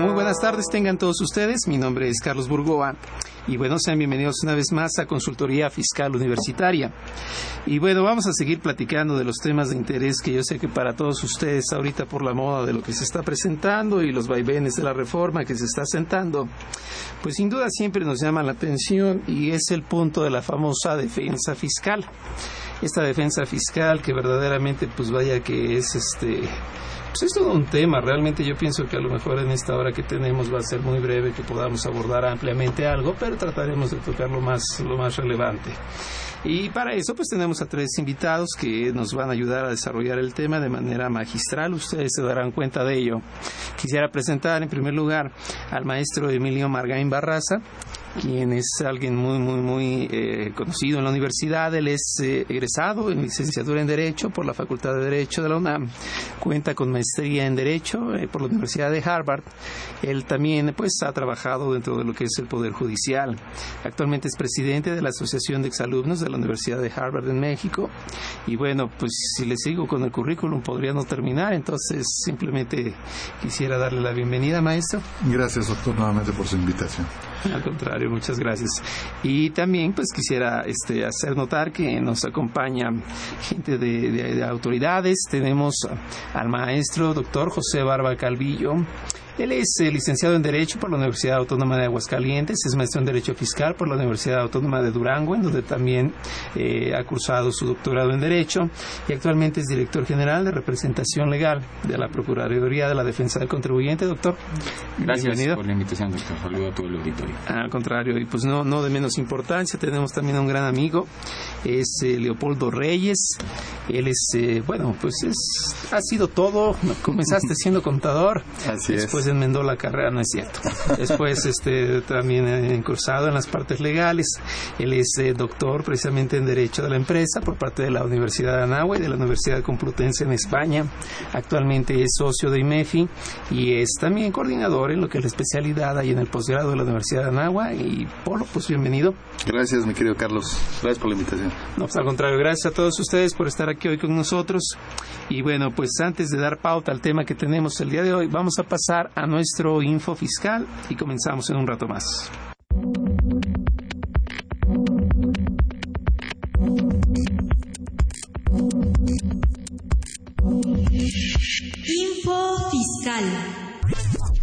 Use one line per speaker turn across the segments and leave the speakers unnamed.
Muy buenas tardes, tengan todos ustedes. Mi nombre es Carlos Burgoa. Y bueno, sean bienvenidos una vez más a Consultoría Fiscal Universitaria. Y bueno, vamos a seguir platicando de los temas de interés que yo sé que para todos ustedes ahorita por la moda de lo que se está presentando y los vaivenes de la reforma que se está sentando, pues sin duda siempre nos llama la atención y es el punto de la famosa defensa fiscal. Esta defensa fiscal que verdaderamente pues vaya que es este pues es todo un tema. Realmente yo pienso que a lo mejor en esta hora que tenemos va a ser muy breve que podamos abordar ampliamente algo, pero trataremos de tocar lo más, lo más relevante. Y para eso pues tenemos a tres invitados que nos van a ayudar a desarrollar el tema de manera magistral. Ustedes se darán cuenta de ello. Quisiera presentar en primer lugar al maestro Emilio Margain Barraza quien es alguien muy, muy, muy eh, conocido en la universidad. Él es eh, egresado en licenciatura en Derecho por la Facultad de Derecho de la UNAM. Cuenta con maestría en Derecho eh, por la Universidad de Harvard. Él también pues, ha trabajado dentro de lo que es el Poder Judicial. Actualmente es presidente de la Asociación de Exalumnos de la Universidad de Harvard en México. Y bueno, pues si le sigo con el currículum podría no terminar, entonces simplemente quisiera darle la bienvenida, maestro.
Gracias, doctor, nuevamente por su invitación.
Al contrario, muchas gracias. Y también pues quisiera este, hacer notar que nos acompaña gente de autoridades. Tenemos al maestro doctor José Barba Calvillo, él es eh, licenciado en Derecho por la Universidad Autónoma de Aguascalientes, es maestro en Derecho Fiscal por la Universidad Autónoma de Durango, en donde también eh, ha cursado su doctorado en Derecho y actualmente es director general de representación legal de la Procuraduría de la Defensa del Contribuyente. Doctor,
gracias por la invitación, doctor. Saludo a todo el auditorio.
Al contrario, y pues no, no de menos importancia, tenemos también a un gran amigo, es eh, Leopoldo Reyes. Él es, bueno, pues es, ha sido todo. Comenzaste siendo contador.
Así es
enmendó la carrera, no es cierto. Después este, también ha incursado en las partes legales. Él es eh, doctor precisamente en Derecho de la Empresa por parte de la Universidad de Anáhuac y de la Universidad Complutense en España. Actualmente es socio de IMEFI y es también coordinador en lo que es la especialidad ahí en el posgrado de la Universidad de Anáhuac. Y Polo, pues bienvenido.
Gracias, mi querido Carlos. Gracias por la invitación.
No, pues al contrario, gracias a todos ustedes por estar aquí hoy con nosotros. Y bueno, pues antes de dar pauta al tema que tenemos el día de hoy, vamos a pasar a nuestro info fiscal y comenzamos en un rato más.
Info fiscal.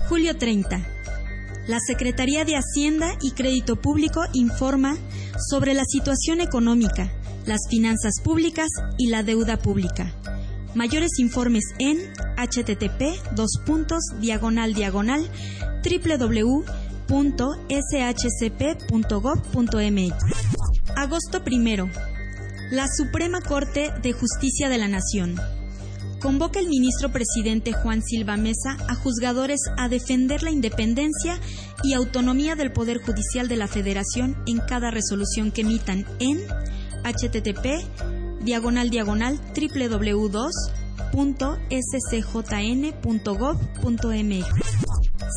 Julio 30. La Secretaría de Hacienda y Crédito Público informa sobre la situación económica, las finanzas públicas y la deuda pública Mayores informes en http dos puntos diagonal diagonal www.shcp.gov.mx. Agosto primero. La Suprema Corte de Justicia de la Nación convoca el ministro presidente Juan Silva Mesa a juzgadores a defender la independencia y autonomía del Poder Judicial de la Federación en cada resolución que emitan en http diagonal diagonal www.scjn.gov.mx.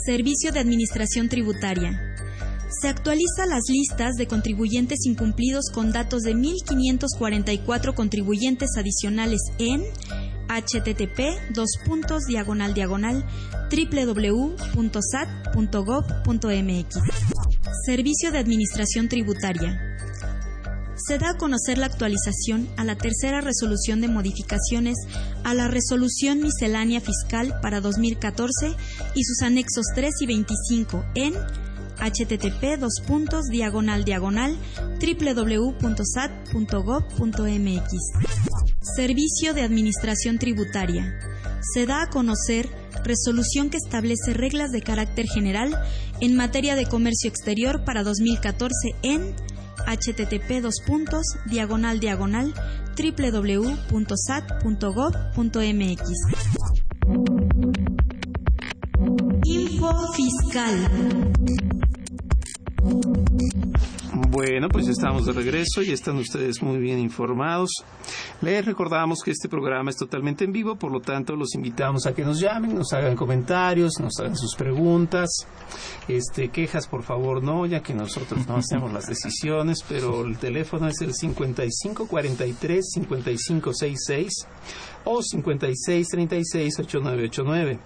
Servicio de Administración Tributaria. Se actualiza las listas de contribuyentes incumplidos con datos de 1.544 contribuyentes adicionales en http dos puntos diagonal diagonal www.sat.gov.mx. Servicio de Administración Tributaria se da a conocer la actualización a la tercera resolución de modificaciones a la resolución miscelánea fiscal para 2014 y sus anexos 3 y 25 en http dos puntos diagonal diagonal www.sat.gov.mx. Servicio de Administración Tributaria. Se da a conocer resolución que establece reglas de carácter general en materia de comercio exterior para 2014 en http dos puntos diagonal diagonal www.sat.gov.mx. Info fiscal.
Bueno, pues estamos de regreso y están ustedes muy bien informados. Les recordamos que este programa es totalmente en vivo, por lo tanto los invitamos a que nos llamen, nos hagan comentarios, nos hagan sus preguntas. Este, quejas, por favor, no, ya que nosotros no hacemos las decisiones, pero el teléfono es el 5543 5566 o 5636 8989.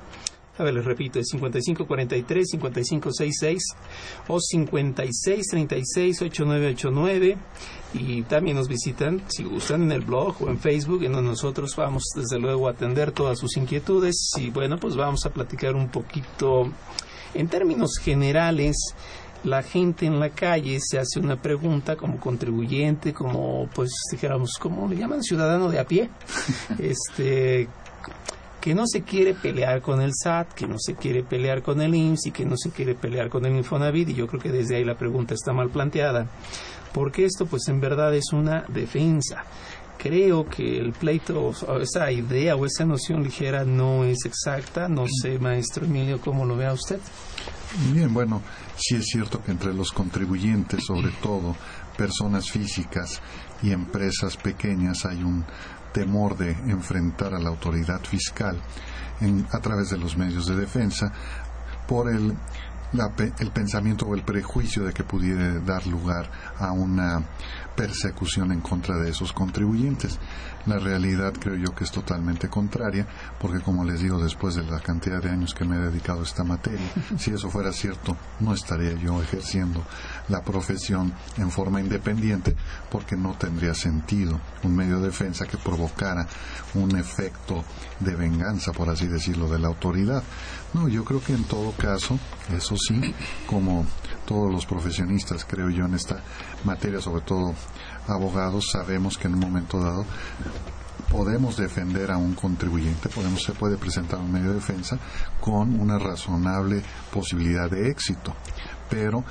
A ver, les repito, es 5543-5566 o 5636-8989. Y también nos visitan, si gustan, en el blog o en Facebook, en donde nosotros vamos, desde luego, a atender todas sus inquietudes. Y bueno, pues vamos a platicar un poquito en términos generales la gente en la calle se hace una pregunta como contribuyente, como pues dijéramos, ¿cómo le llaman? Ciudadano de a pie. este que no se quiere pelear con el SAT, que no se quiere pelear con el IMSS y que no se quiere pelear con el Infonavit y yo creo que desde ahí la pregunta está mal planteada, porque esto pues en verdad es una defensa. Creo que el pleito, o esa idea o esa noción ligera no es exacta. No sé, maestro Emilio, cómo lo vea usted.
Bien, bueno, sí es cierto que entre los contribuyentes, sobre todo personas físicas y empresas pequeñas, hay un temor de enfrentar a la autoridad fiscal a través de los medios de defensa por el, el pensamiento o el prejuicio de que pudiera dar lugar a una persecución en contra de esos contribuyentes. La realidad creo yo que es totalmente contraria, porque como les digo, después de la cantidad de años que me he dedicado a esta materia, si eso fuera cierto, no estaría yo ejerciendo la profesión en forma independiente, porque no tendría sentido un medio de defensa que provocara un efecto de venganza, por así decirlo, de la autoridad. No, yo creo que en todo caso, eso sí, como todos los profesionistas, creo yo, en esta materia, sobre todo abogados, sabemos que en un momento dado podemos defender a un contribuyente, podemos, se puede presentar un medio de defensa con una razonable posibilidad de éxito. Pero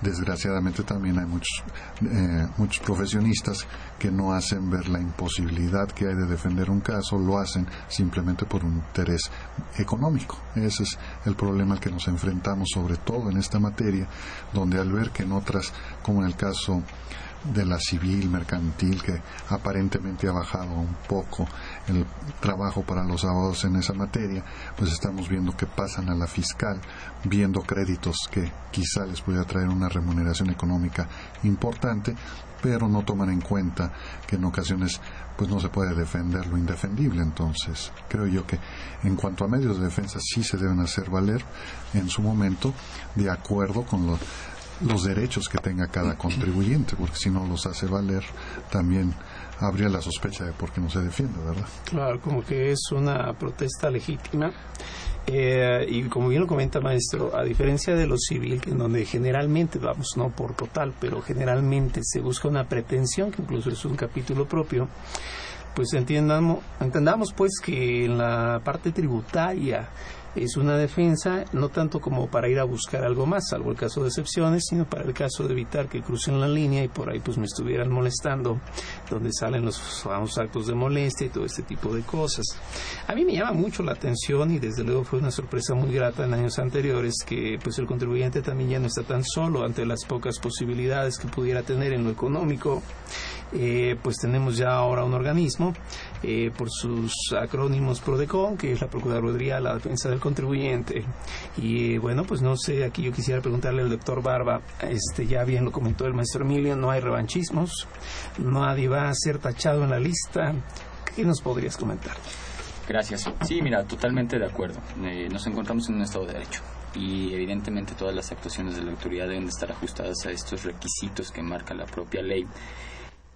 desgraciadamente también hay muchos, eh, muchos profesionistas que no hacen ver la imposibilidad que hay de defender un caso, lo hacen simplemente por un interés económico. Ese es el problema al que nos enfrentamos sobre todo en esta materia, donde al ver que en otras, como en el caso de la civil mercantil que aparentemente ha bajado un poco el trabajo para los abogados en esa materia, pues estamos viendo que pasan a la fiscal viendo créditos que quizá les pueda traer una remuneración económica importante, pero no toman en cuenta que en ocasiones pues no se puede defender lo indefendible. Entonces, creo yo que en cuanto a medios de defensa sí se deben hacer valer en su momento de acuerdo con los los derechos que tenga cada contribuyente, porque si no los hace valer, también habría la sospecha de por qué no se defiende, ¿verdad?
Claro, como que es una protesta legítima. Eh, y como bien lo comenta maestro, a diferencia de lo civil, en donde generalmente, vamos, no por total, pero generalmente se busca una pretensión, que incluso es un capítulo propio, pues entendamos, entendamos pues que en la parte tributaria es una defensa no tanto como para ir a buscar algo más, salvo el caso de excepciones, sino para el caso de evitar que crucen la línea y por ahí pues me estuvieran molestando, donde salen los famosos actos de molestia y todo este tipo de cosas. A mí me llama mucho la atención y desde luego fue una sorpresa muy grata en años anteriores que pues el contribuyente también ya no está tan solo ante las pocas posibilidades que pudiera tener en lo económico eh, pues tenemos ya ahora un organismo eh, por sus acrónimos PRODECON, que es la Procuraduría de la Defensa del Contribuyente. Y bueno, pues no sé, aquí yo quisiera preguntarle al doctor Barba, este ya bien lo comentó el maestro Emilio, no hay revanchismos, nadie va a ser tachado en la lista. ¿Qué nos podrías comentar?
Gracias. Sí, mira, totalmente de acuerdo. Eh, nos encontramos en un Estado de Derecho y evidentemente todas las actuaciones de la autoridad deben de estar ajustadas a estos requisitos que marca la propia ley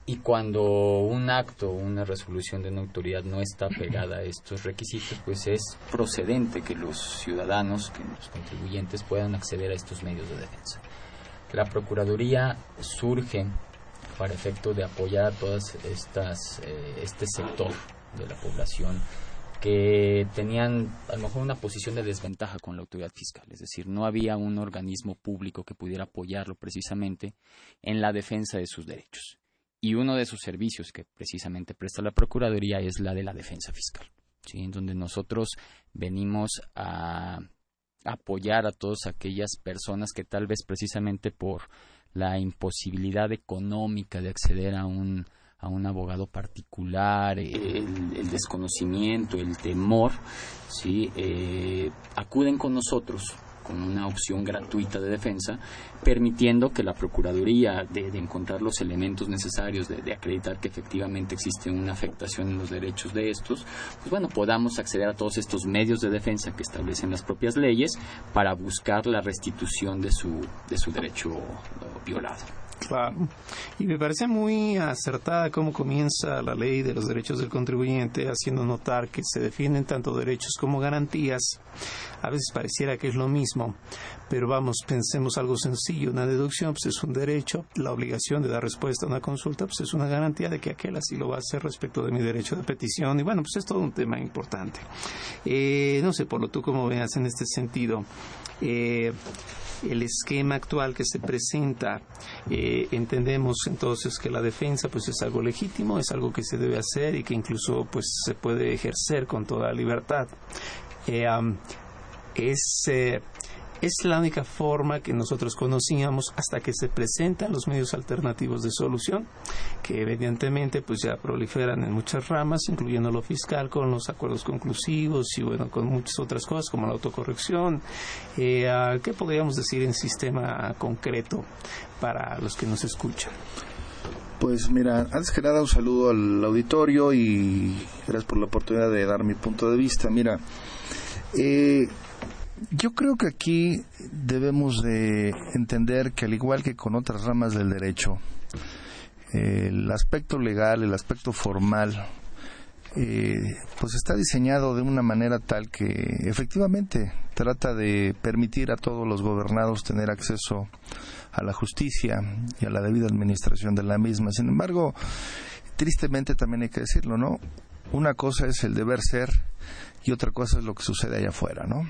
y cuando un acto o una resolución de una autoridad no está pegada a estos requisitos, pues es procedente que los ciudadanos, que los contribuyentes puedan acceder a estos medios de defensa. La Procuraduría surge para efecto de apoyar a todas estas eh, este sector de la población que tenían a lo mejor una posición de desventaja con la autoridad fiscal, es decir, no había un organismo público que pudiera apoyarlo precisamente en la defensa de sus derechos y uno de sus servicios que precisamente presta la Procuraduría es la de la defensa fiscal, ¿sí? en donde nosotros venimos a apoyar a todas aquellas personas que tal vez precisamente por la imposibilidad económica de acceder a un a un abogado particular, el, desconocimiento, el temor, ¿sí? Eh, acuden con nosotros con una opción gratuita de defensa, permitiendo que la Procuraduría, de, encontrar los elementos necesarios, de, acreditar que efectivamente existe una afectación en los derechos de estos, pues bueno, podamos acceder a todos estos medios de defensa que establecen las propias leyes para buscar la restitución de su, de su derecho violado.
Claro. Y me parece muy acertada cómo comienza la ley de los derechos del contribuyente, haciendo notar que se defienden tanto derechos como garantías. A veces pareciera que es lo mismo, pero vamos, pensemos algo sencillo. Una deducción pues, es un derecho, la obligación de dar respuesta a una consulta pues, es una garantía de que aquel así lo va a hacer respecto de mi derecho de petición. Y bueno, pues es todo un tema importante. Eh, no sé, por lo tú cómo veas en este sentido. Eh, el esquema actual que se presenta, eh, entendemos entonces que la defensa pues es algo legítimo, es algo que se debe hacer y que incluso pues se puede ejercer con toda libertad. Eh, es eh, es la única forma que nosotros conocíamos hasta que se presentan los medios alternativos de solución, que evidentemente pues ya proliferan en muchas ramas, incluyendo lo fiscal con los acuerdos conclusivos y bueno, con muchas otras cosas como la autocorrección. Eh, ¿Qué podríamos decir en sistema concreto para los que nos escuchan?
Pues mira, antes que nada un saludo al auditorio y gracias por la oportunidad de dar mi punto de vista. Mira, eh, yo creo que aquí debemos de entender que al igual que con otras ramas del derecho, el aspecto legal, el aspecto formal, eh, pues está diseñado de una manera tal que efectivamente trata de permitir a todos los gobernados tener acceso a la justicia y a la debida administración de la misma. Sin embargo, tristemente también hay que decirlo, ¿no? Una cosa es el deber ser y otra cosa es lo que sucede allá afuera, ¿no?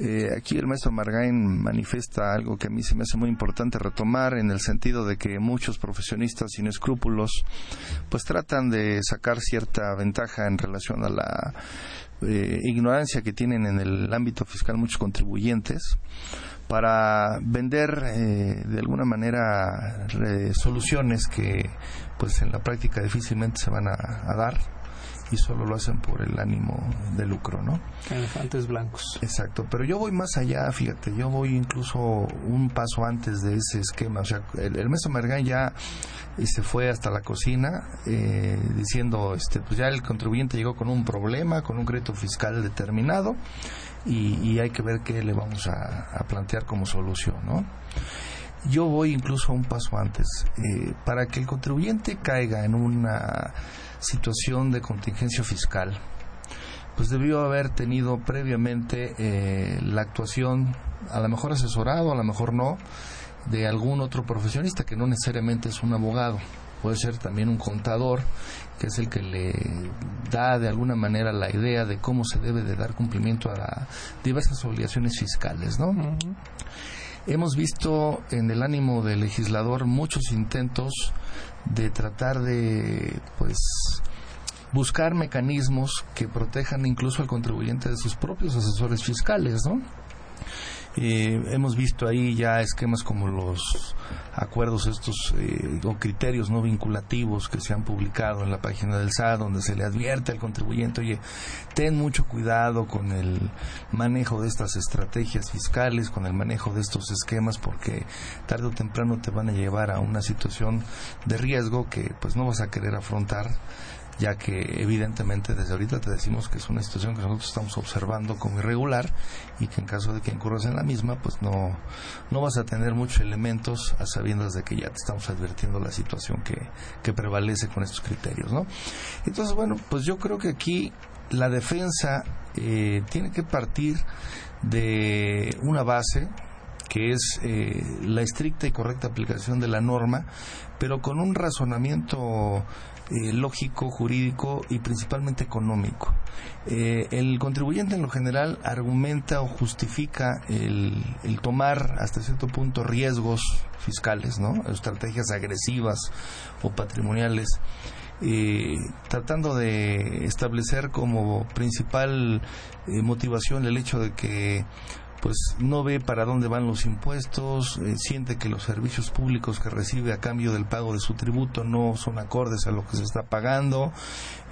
Eh, aquí el maestro Margain manifiesta algo que a mí se me hace muy importante retomar en el sentido de que muchos profesionistas sin escrúpulos pues tratan de sacar cierta ventaja en relación a la eh, ignorancia que tienen en el ámbito fiscal muchos contribuyentes para vender eh, de alguna manera soluciones que pues en la práctica difícilmente se van a dar y solo lo hacen por el ánimo de lucro, ¿no?
Elefantes blancos.
Exacto, pero yo voy más allá, fíjate, yo voy incluso un paso antes de ese esquema, o sea, el, el maestro Mergán ya se fue hasta la cocina eh, diciendo, este, pues ya el contribuyente llegó con un problema, con un crédito fiscal determinado y, hay que ver qué le vamos a, plantear como solución, ¿no? Yo voy incluso un paso antes. Eh, para que el contribuyente caiga en una situación de contingencia fiscal, pues debió haber tenido previamente eh, la actuación, a lo mejor asesorado, a lo mejor no, de algún otro profesionista que no necesariamente es un abogado, puede ser también un contador, que es el que le da de alguna manera la idea de cómo se debe de dar cumplimiento a diversas obligaciones fiscales, ¿no? Hemos visto en el ánimo del legislador muchos intentos de tratar de pues buscar mecanismos que protejan incluso al contribuyente de sus propios asesores fiscales, ¿no? Eh, hemos visto ahí ya esquemas como los acuerdos estos eh, o criterios no vinculativos que se han publicado en la página del SAT donde se le advierte al contribuyente, oye, ten mucho cuidado con el manejo de estas estrategias fiscales, con el manejo de estos esquemas porque tarde o temprano te van a llevar a una situación de riesgo que pues no vas a querer afrontar ya que evidentemente desde ahorita te decimos que es una situación que nosotros estamos observando como irregular y que en caso de que incurras en la misma, pues no, no vas a tener muchos elementos a sabiendas de que ya te estamos advirtiendo la situación que, que prevalece con estos criterios, ¿no? Entonces, bueno, pues yo creo que aquí la defensa eh, tiene que partir de una base que es eh, la estricta y correcta aplicación de la norma, pero con un razonamiento eh, lógico, jurídico y principalmente económico. Eh, el contribuyente en lo general argumenta o justifica el, tomar hasta cierto punto riesgos fiscales, ¿no? estrategias agresivas o patrimoniales. Eh, tratando de establecer como principal motivación el hecho de que pues no ve para dónde van los impuestos, eh, siente que los servicios públicos que recibe a cambio del pago de su tributo no son acordes a lo que se está pagando,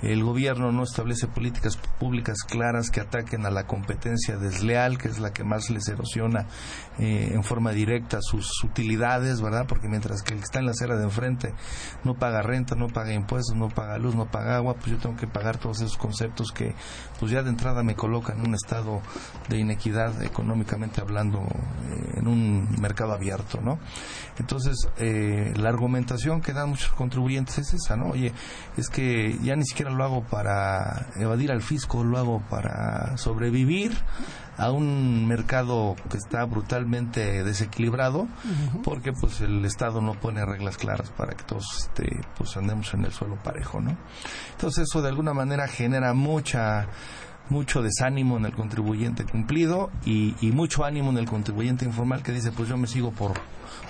el gobierno no establece políticas públicas claras que ataquen a la competencia desleal, que es la que más les erosiona eh, en forma directa sus utilidades, ¿verdad? Porque mientras que el que está en la acera de enfrente no paga renta, no paga impuestos, no paga luz, no paga agua, pues yo tengo que pagar todos esos conceptos que pues ya de entrada me colocan en un estado de inequidad económicamente hablando eh, en un mercado abierto, ¿no? Entonces, eh, la argumentación que dan muchos contribuyentes es esa, ¿no? Oye, es que ya ni siquiera lo hago para evadir al fisco, lo hago para sobrevivir a un mercado que está brutalmente desequilibrado porque pues el Estado no pone reglas claras para que todos este, pues andemos en el suelo parejo, ¿no? Entonces eso de alguna manera genera mucha mucho desánimo en el contribuyente cumplido y, y mucho ánimo en el contribuyente informal que dice pues yo me sigo por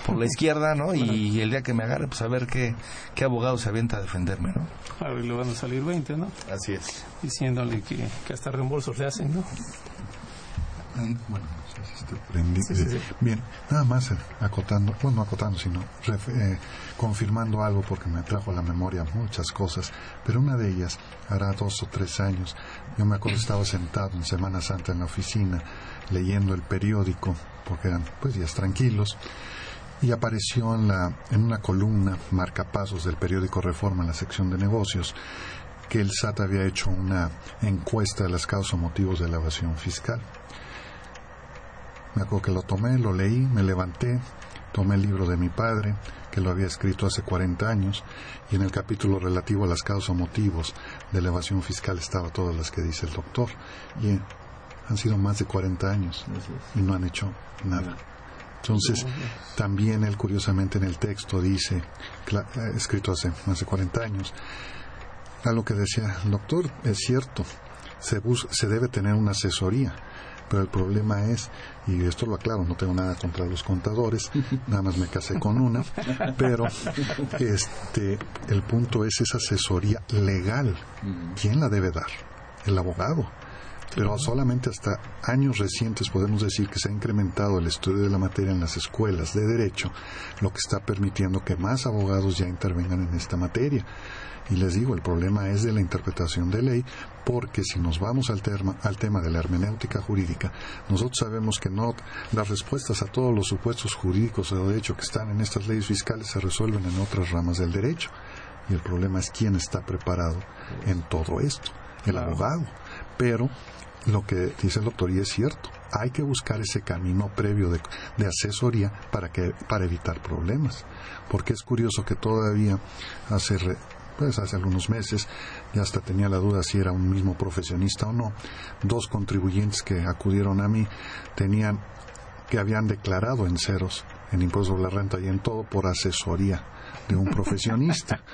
por la izquierda, ¿no? Y el día que me agarre, pues a ver qué, qué abogado se avienta a defenderme, ¿no?
A ver, le van a salir 20, ¿no?
Así es.
Diciéndole que, que hasta reembolsos le hacen, ¿no?
Bueno, este, Bien, nada más eh, acotando, bueno, no acotando, sino eh, confirmando algo porque me trajo a la memoria muchas cosas, pero una de ellas, hará dos o tres años, yo me acuerdo estaba sentado en Semana Santa en la oficina leyendo el periódico, porque eran pues días tranquilos, y apareció en, la, en una columna marcapasos del periódico Reforma en la sección de negocios que el SAT había hecho una encuesta de las causas o motivos de la evasión fiscal. Me acuerdo que lo tomé, lo leí, me levanté, tomé el libro de mi padre, que lo había escrito hace 40 años, y en el capítulo relativo a las causas o motivos de la evasión fiscal estaba todas las que dice el doctor. Y han sido más de 40 años y no han hecho nada. Entonces, también él curiosamente en el texto dice, eh, escrito hace más de 40 años, a lo que decía el doctor, es cierto, se, se debe tener una asesoría, pero el problema es, y esto lo aclaro, no tengo nada contra los contadores, nada más me casé con una, pero este, el punto es esa asesoría legal. ¿Quién la debe dar? El abogado pero solamente hasta años recientes podemos decir que se ha incrementado el estudio de la materia en las escuelas de derecho, lo que está permitiendo que más abogados ya intervengan en esta materia. Y les digo, el problema es de la interpretación de ley, porque si nos vamos al, al tema de la hermenéutica jurídica, nosotros sabemos que no las respuestas a todos los supuestos jurídicos o de derecho que están en estas leyes fiscales se resuelven en otras ramas del derecho. Y el problema es quién está preparado en todo esto, el abogado. Pero lo que dice el doctor y es cierto. Hay que buscar ese camino previo de, asesoría para, que, para evitar problemas. Porque es curioso que todavía hace, pues hace algunos meses, ya hasta tenía la duda si era un mismo profesionista o no, dos contribuyentes que acudieron a mí tenían que habían declarado en ceros en impuestos sobre la renta y en todo por asesoría de un profesionista.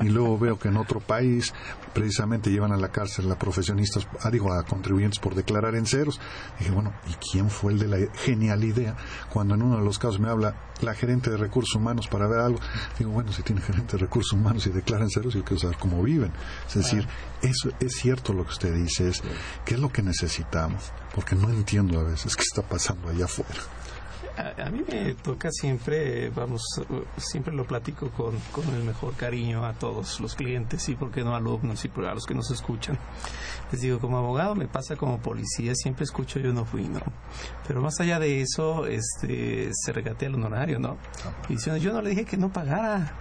Y luego veo que en otro país precisamente llevan a la cárcel a profesionistas, ah, digo, a contribuyentes por declarar en ceros. dije, bueno, ¿y quién fue el de la genial idea? Cuando en uno de los casos me habla la gerente de recursos humanos para ver algo, digo, bueno, si tiene gerente de recursos humanos y declara en ceros, yo quiero saber cómo viven. Es decir, eso es cierto lo que usted dice, es qué es lo que necesitamos, porque no entiendo a veces qué está pasando allá afuera
a, mí me toca siempre, vamos, siempre lo platico con, con el mejor cariño a todos los clientes y, por qué no, alumnos y a los que nos escuchan. Les digo, como abogado me pasa como policía, siempre escucho yo no fui, ¿no? Pero más allá de eso, este, se regatea el honorario, ¿no? Y diciendo, yo no le dije que no pagara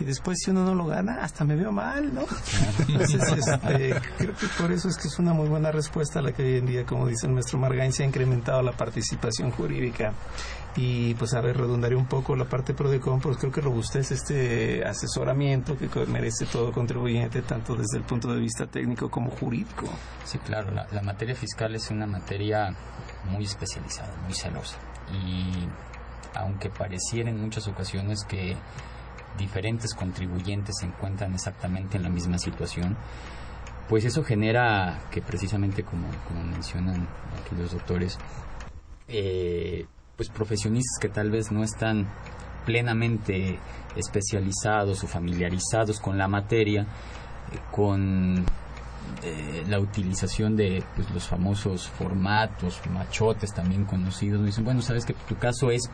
y después si uno no lo gana, hasta me veo mal, ¿no? Entonces, este, creo que por eso es que es una muy buena respuesta a la que hoy en día, como dice el maestro Margain, se ha incrementado la participación jurídica. Y pues a ver, redundaré un poco la parte PRODECON, pues creo que robustece este asesoramiento que merece todo contribuyente, tanto desde el punto de vista técnico como jurídico.
Sí, claro, la, materia fiscal es una materia muy especializada, muy celosa. Y aunque pareciera en muchas ocasiones que diferentes contribuyentes se encuentran exactamente en la misma situación, pues eso genera que precisamente como, mencionan aquí los doctores, eh, pues profesionistas que tal vez no están plenamente especializados o familiarizados con la materia, eh, con eh, la utilización de pues, los famosos formatos, machotes también conocidos, dicen, bueno, sabes que tu caso es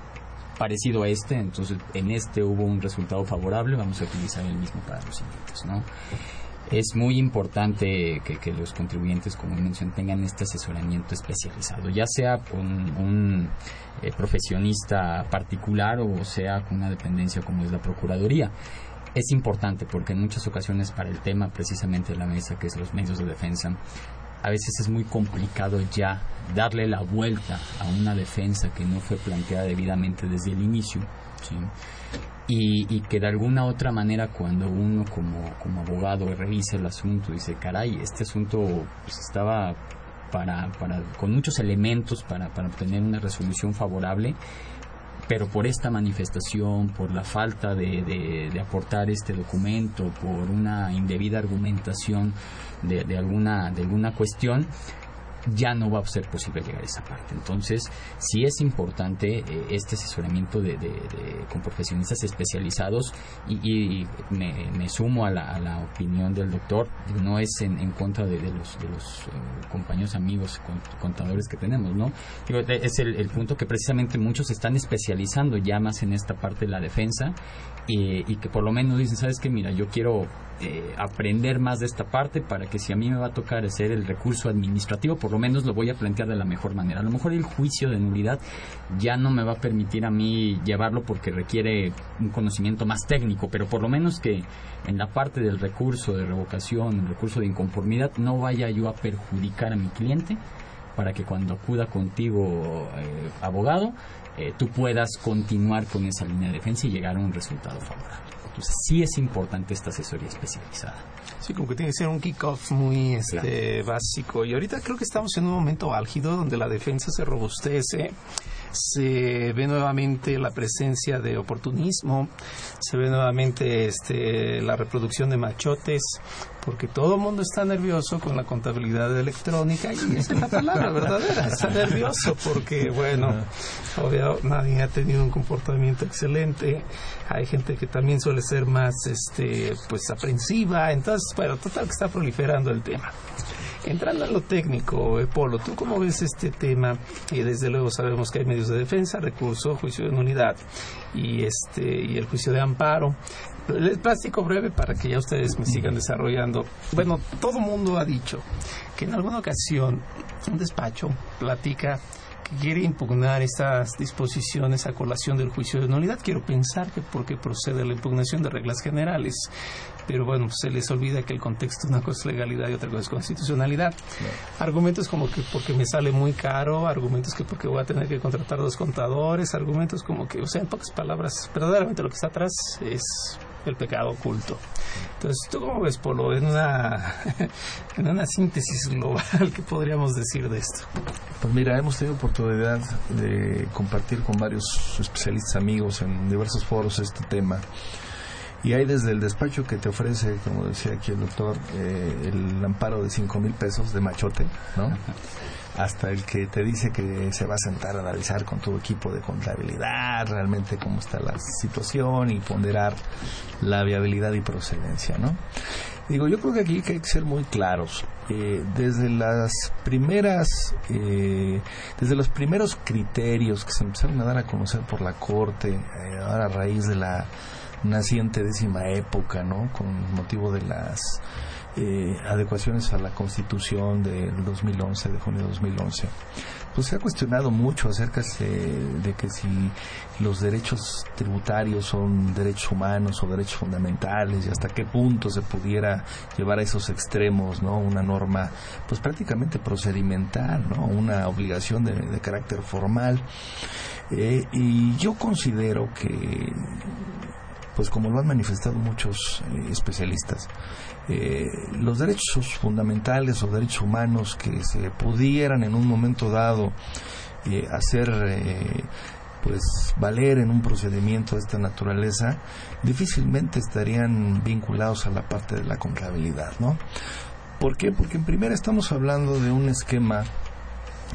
parecido a este, entonces en este hubo un resultado favorable, vamos a utilizar el mismo para los siguientes, ¿no? Es muy importante que, los contribuyentes, como mencioné, tengan este asesoramiento especializado, ya sea con un eh, profesionista particular o sea con una dependencia como es la Procuraduría es importante porque en muchas ocasiones para el tema precisamente de la mesa, que es los medios de defensa, a veces es muy complicado ya darle la vuelta a una defensa que no fue planteada debidamente desde el inicio. Y, que de alguna otra manera cuando uno como, como abogado revisa el asunto dice, caray, este asunto pues, estaba para, para, con muchos elementos para, para obtener una resolución favorable pero por esta manifestación, por la falta de, aportar este documento, por una indebida argumentación de, alguna, de alguna cuestión, ya no va a ser posible llegar a esa parte. Entonces, sí es importante eh, este asesoramiento de, con profesionistas especializados y, me, sumo a la, opinión del doctor, no es en, contra de, los, de los eh, compañeros, amigos, contadores que tenemos, ¿no? es el, punto que precisamente muchos están especializando ya más en esta parte de la defensa y, que por lo menos dicen, ¿sabes qué? Mira, yo quiero eh, aprender más de esta parte para que si a mí me va a tocar hacer el recurso administrativo, por lo menos lo voy a plantear de la mejor manera. A lo mejor el juicio de nulidad ya no me va a permitir a mí llevarlo porque requiere un conocimiento más técnico, pero por lo menos que en la parte del recurso de revocación, el recurso de inconformidad, no vaya yo a perjudicar a mi cliente para que cuando acuda contigo eh, abogado eh, tú puedas continuar con esa línea de defensa y llegar a un resultado favorable. Entonces sí es importante esta asesoría especializada.
Sí, como que tiene que ser un kickoff muy este, básico. Y ahorita creo que estamos en un momento álgido donde la defensa se robustece se ve nuevamente la presencia de oportunismo, se ve nuevamente este, la reproducción de machotes, porque todo el mundo está nervioso con la contabilidad electrónica y esa es la palabra verdadera, está nervioso porque, bueno, obvio, nadie ha tenido un comportamiento excelente, hay gente que también suele ser más, este, pues, aprensiva, entonces, bueno, total que está proliferando el tema. Entrando en lo técnico, eh, Polo, ¿tú cómo ves este tema? Y desde luego sabemos que hay medios de defensa, recurso, juicio de nulidad y, este, y el juicio de amparo. El plástico breve para que ya ustedes me sigan desarrollando. Bueno, todo mundo ha dicho que en alguna ocasión un despacho platica que quiere impugnar estas disposiciones a colación del juicio de nulidad. Quiero pensar que porque procede la impugnación de reglas generales pero bueno, se les olvida que el contexto una cosa es legalidad y otra cosa es constitucionalidad. Argumentos como que porque me sale muy caro, argumentos que porque voy a tener que contratar dos contadores, argumentos como que, o sea, en pocas palabras, verdaderamente lo que está atrás es el pecado oculto. Entonces, ¿tú cómo ves, Polo, en una, en una síntesis global que podríamos decir de esto?
Pues mira, hemos tenido oportunidad de compartir con varios especialistas amigos en diversos foros este tema y hay desde el despacho que te ofrece, como decía aquí el doctor, eh, el amparo de 5 mil pesos de machote, ¿no? Hasta el que te dice que se va a sentar a analizar con tu equipo de contabilidad realmente cómo está la situación y ponderar la viabilidad y procedencia, ¿no? Digo, yo creo que aquí hay que ser muy claros. Eh, desde las primeras, eh, desde los primeros criterios que se empezaron a dar a conocer por la Corte, ahora a raíz de la naciente décima época, ¿no? Con motivo de las eh, adecuaciones a la Constitución del 2011, de junio de 2011, pues se ha cuestionado mucho acerca de que si los derechos tributarios son derechos humanos o derechos fundamentales y hasta qué punto se pudiera llevar a esos extremos, ¿no? Una norma, pues prácticamente procedimental, ¿no? Una obligación de, carácter formal. Eh, y yo considero que pues como lo han manifestado muchos eh, especialistas, eh, los derechos fundamentales o derechos humanos que se pudieran en un momento dado eh, hacer pues valer en un procedimiento de esta naturaleza difícilmente estarían vinculados a la parte de la contabilidad, ¿no? ¿Por qué? Porque en primera estamos hablando de un esquema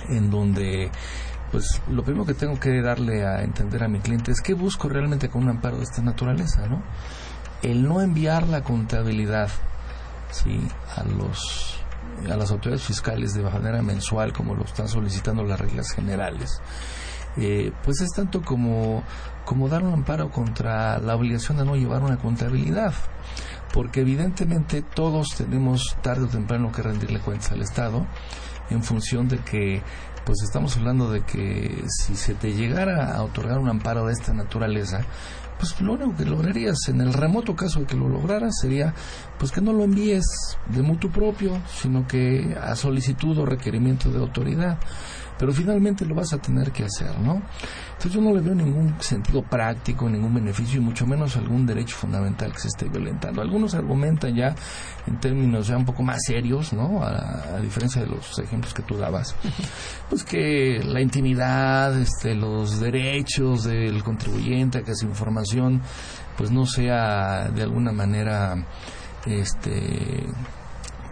en donde pues lo primero que tengo que darle a entender a mi cliente es que busco realmente con un amparo de esta naturaleza, ¿no? El no enviar la contabilidad, ¿sí? A los a las autoridades fiscales de manera mensual, como lo están solicitando las reglas generales, eh, pues es tanto como, como dar un amparo contra la obligación de no llevar una contabilidad porque evidentemente todos tenemos tarde o temprano que rendirle cuentas al Estado en función de que pues estamos hablando de que si se te llegara a otorgar un amparo de esta naturaleza, pues lo único que lograrías en el remoto caso de que lo lograras sería pues que no lo envíes de mutuo propio, sino que a solicitud o requerimiento de autoridad pero finalmente lo vas a tener que hacer, ¿no? Entonces yo no le veo ningún sentido práctico, ningún beneficio y mucho menos algún derecho fundamental que se esté violentando. Algunos argumentan ya en términos ya un poco más serios, ¿no? A, diferencia de los ejemplos que tú dabas, pues que la intimidad, este, los derechos del contribuyente a que su información pues no sea de alguna manera este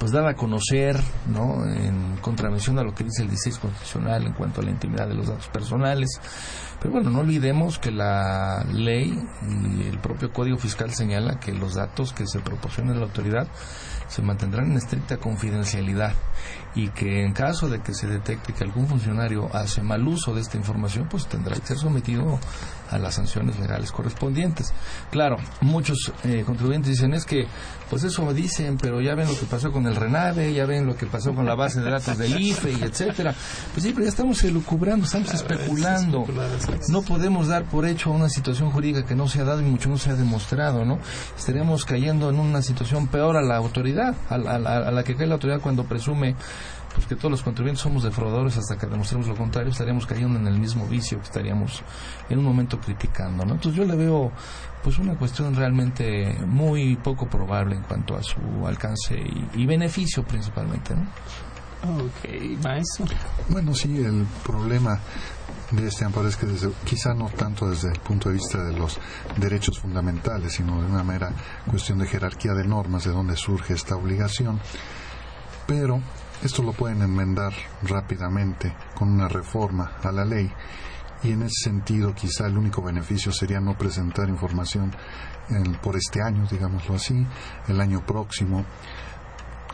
pues dar a conocer, ¿no? En contravención a lo que dice el 16 constitucional en cuanto a la intimidad de los datos personales. Pero bueno, no olvidemos que la ley y el propio Código Fiscal señala que los datos que se proporcionen a la autoridad se mantendrán en estricta confidencialidad y que en caso de que se detecte que algún funcionario hace mal uso de esta información, pues tendrá que ser sometido a las sanciones legales correspondientes. Claro, muchos eh, contribuyentes dicen es que, pues eso dicen, pero ya ven lo que pasó con el RENAVE, ya ven lo que pasó con la base de datos del IFE y etcétera. Pues sí, pero ya estamos elucubrando, estamos especulando. No podemos dar por hecho una situación jurídica que no se ha dado y mucho no se ha demostrado, ¿no? Estaríamos cayendo en una situación peor a la autoridad, a, a la que cae la autoridad cuando presume pues que todos los contribuyentes somos defraudadores hasta que demostremos lo contrario, estaríamos cayendo en el mismo vicio que estaríamos en un momento criticando, ¿no? Entonces yo le veo pues una cuestión realmente muy poco probable en cuanto a su alcance y, beneficio principalmente, ¿no?
Ok, maestro.
Bueno, sí, el problema de este amparo es que desde, quizá no tanto desde el punto de vista de los derechos fundamentales, sino de una mera cuestión de jerarquía de normas, de dónde surge esta obligación, pero esto lo pueden enmendar rápidamente con una reforma a la ley y en ese sentido quizá el único beneficio sería no presentar información por este año, digámoslo así, el año próximo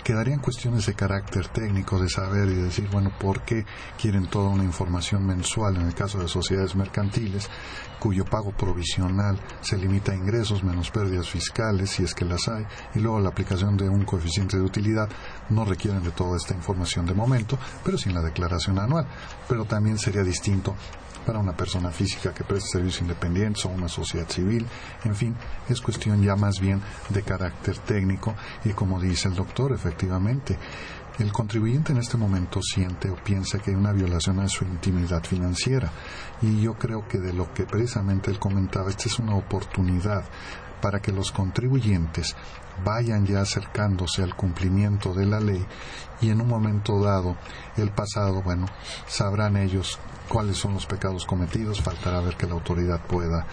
quedarían cuestiones de carácter técnico, de saber y decir, bueno, ¿por qué quieren toda una información mensual en el caso de sociedades mercantiles, cuyo pago provisional se limita a ingresos menos pérdidas fiscales, si es que las hay, y luego la aplicación de un coeficiente de utilidad, no requieren de toda esta información de momento, pero sin la declaración anual. Pero también sería distinto para una persona física que preste servicios independientes o una sociedad civil. En fin, es cuestión ya más bien de carácter técnico y como dice el doctor, efectivamente, el contribuyente en este momento siente o piensa que hay una violación a su intimidad financiera y yo creo que de lo que precisamente él comentaba, esta es una oportunidad para que los contribuyentes vayan ya acercándose al cumplimiento de la ley y en un momento dado el pasado, bueno, sabrán ellos cuáles son los pecados cometidos, faltará ver que la autoridad pueda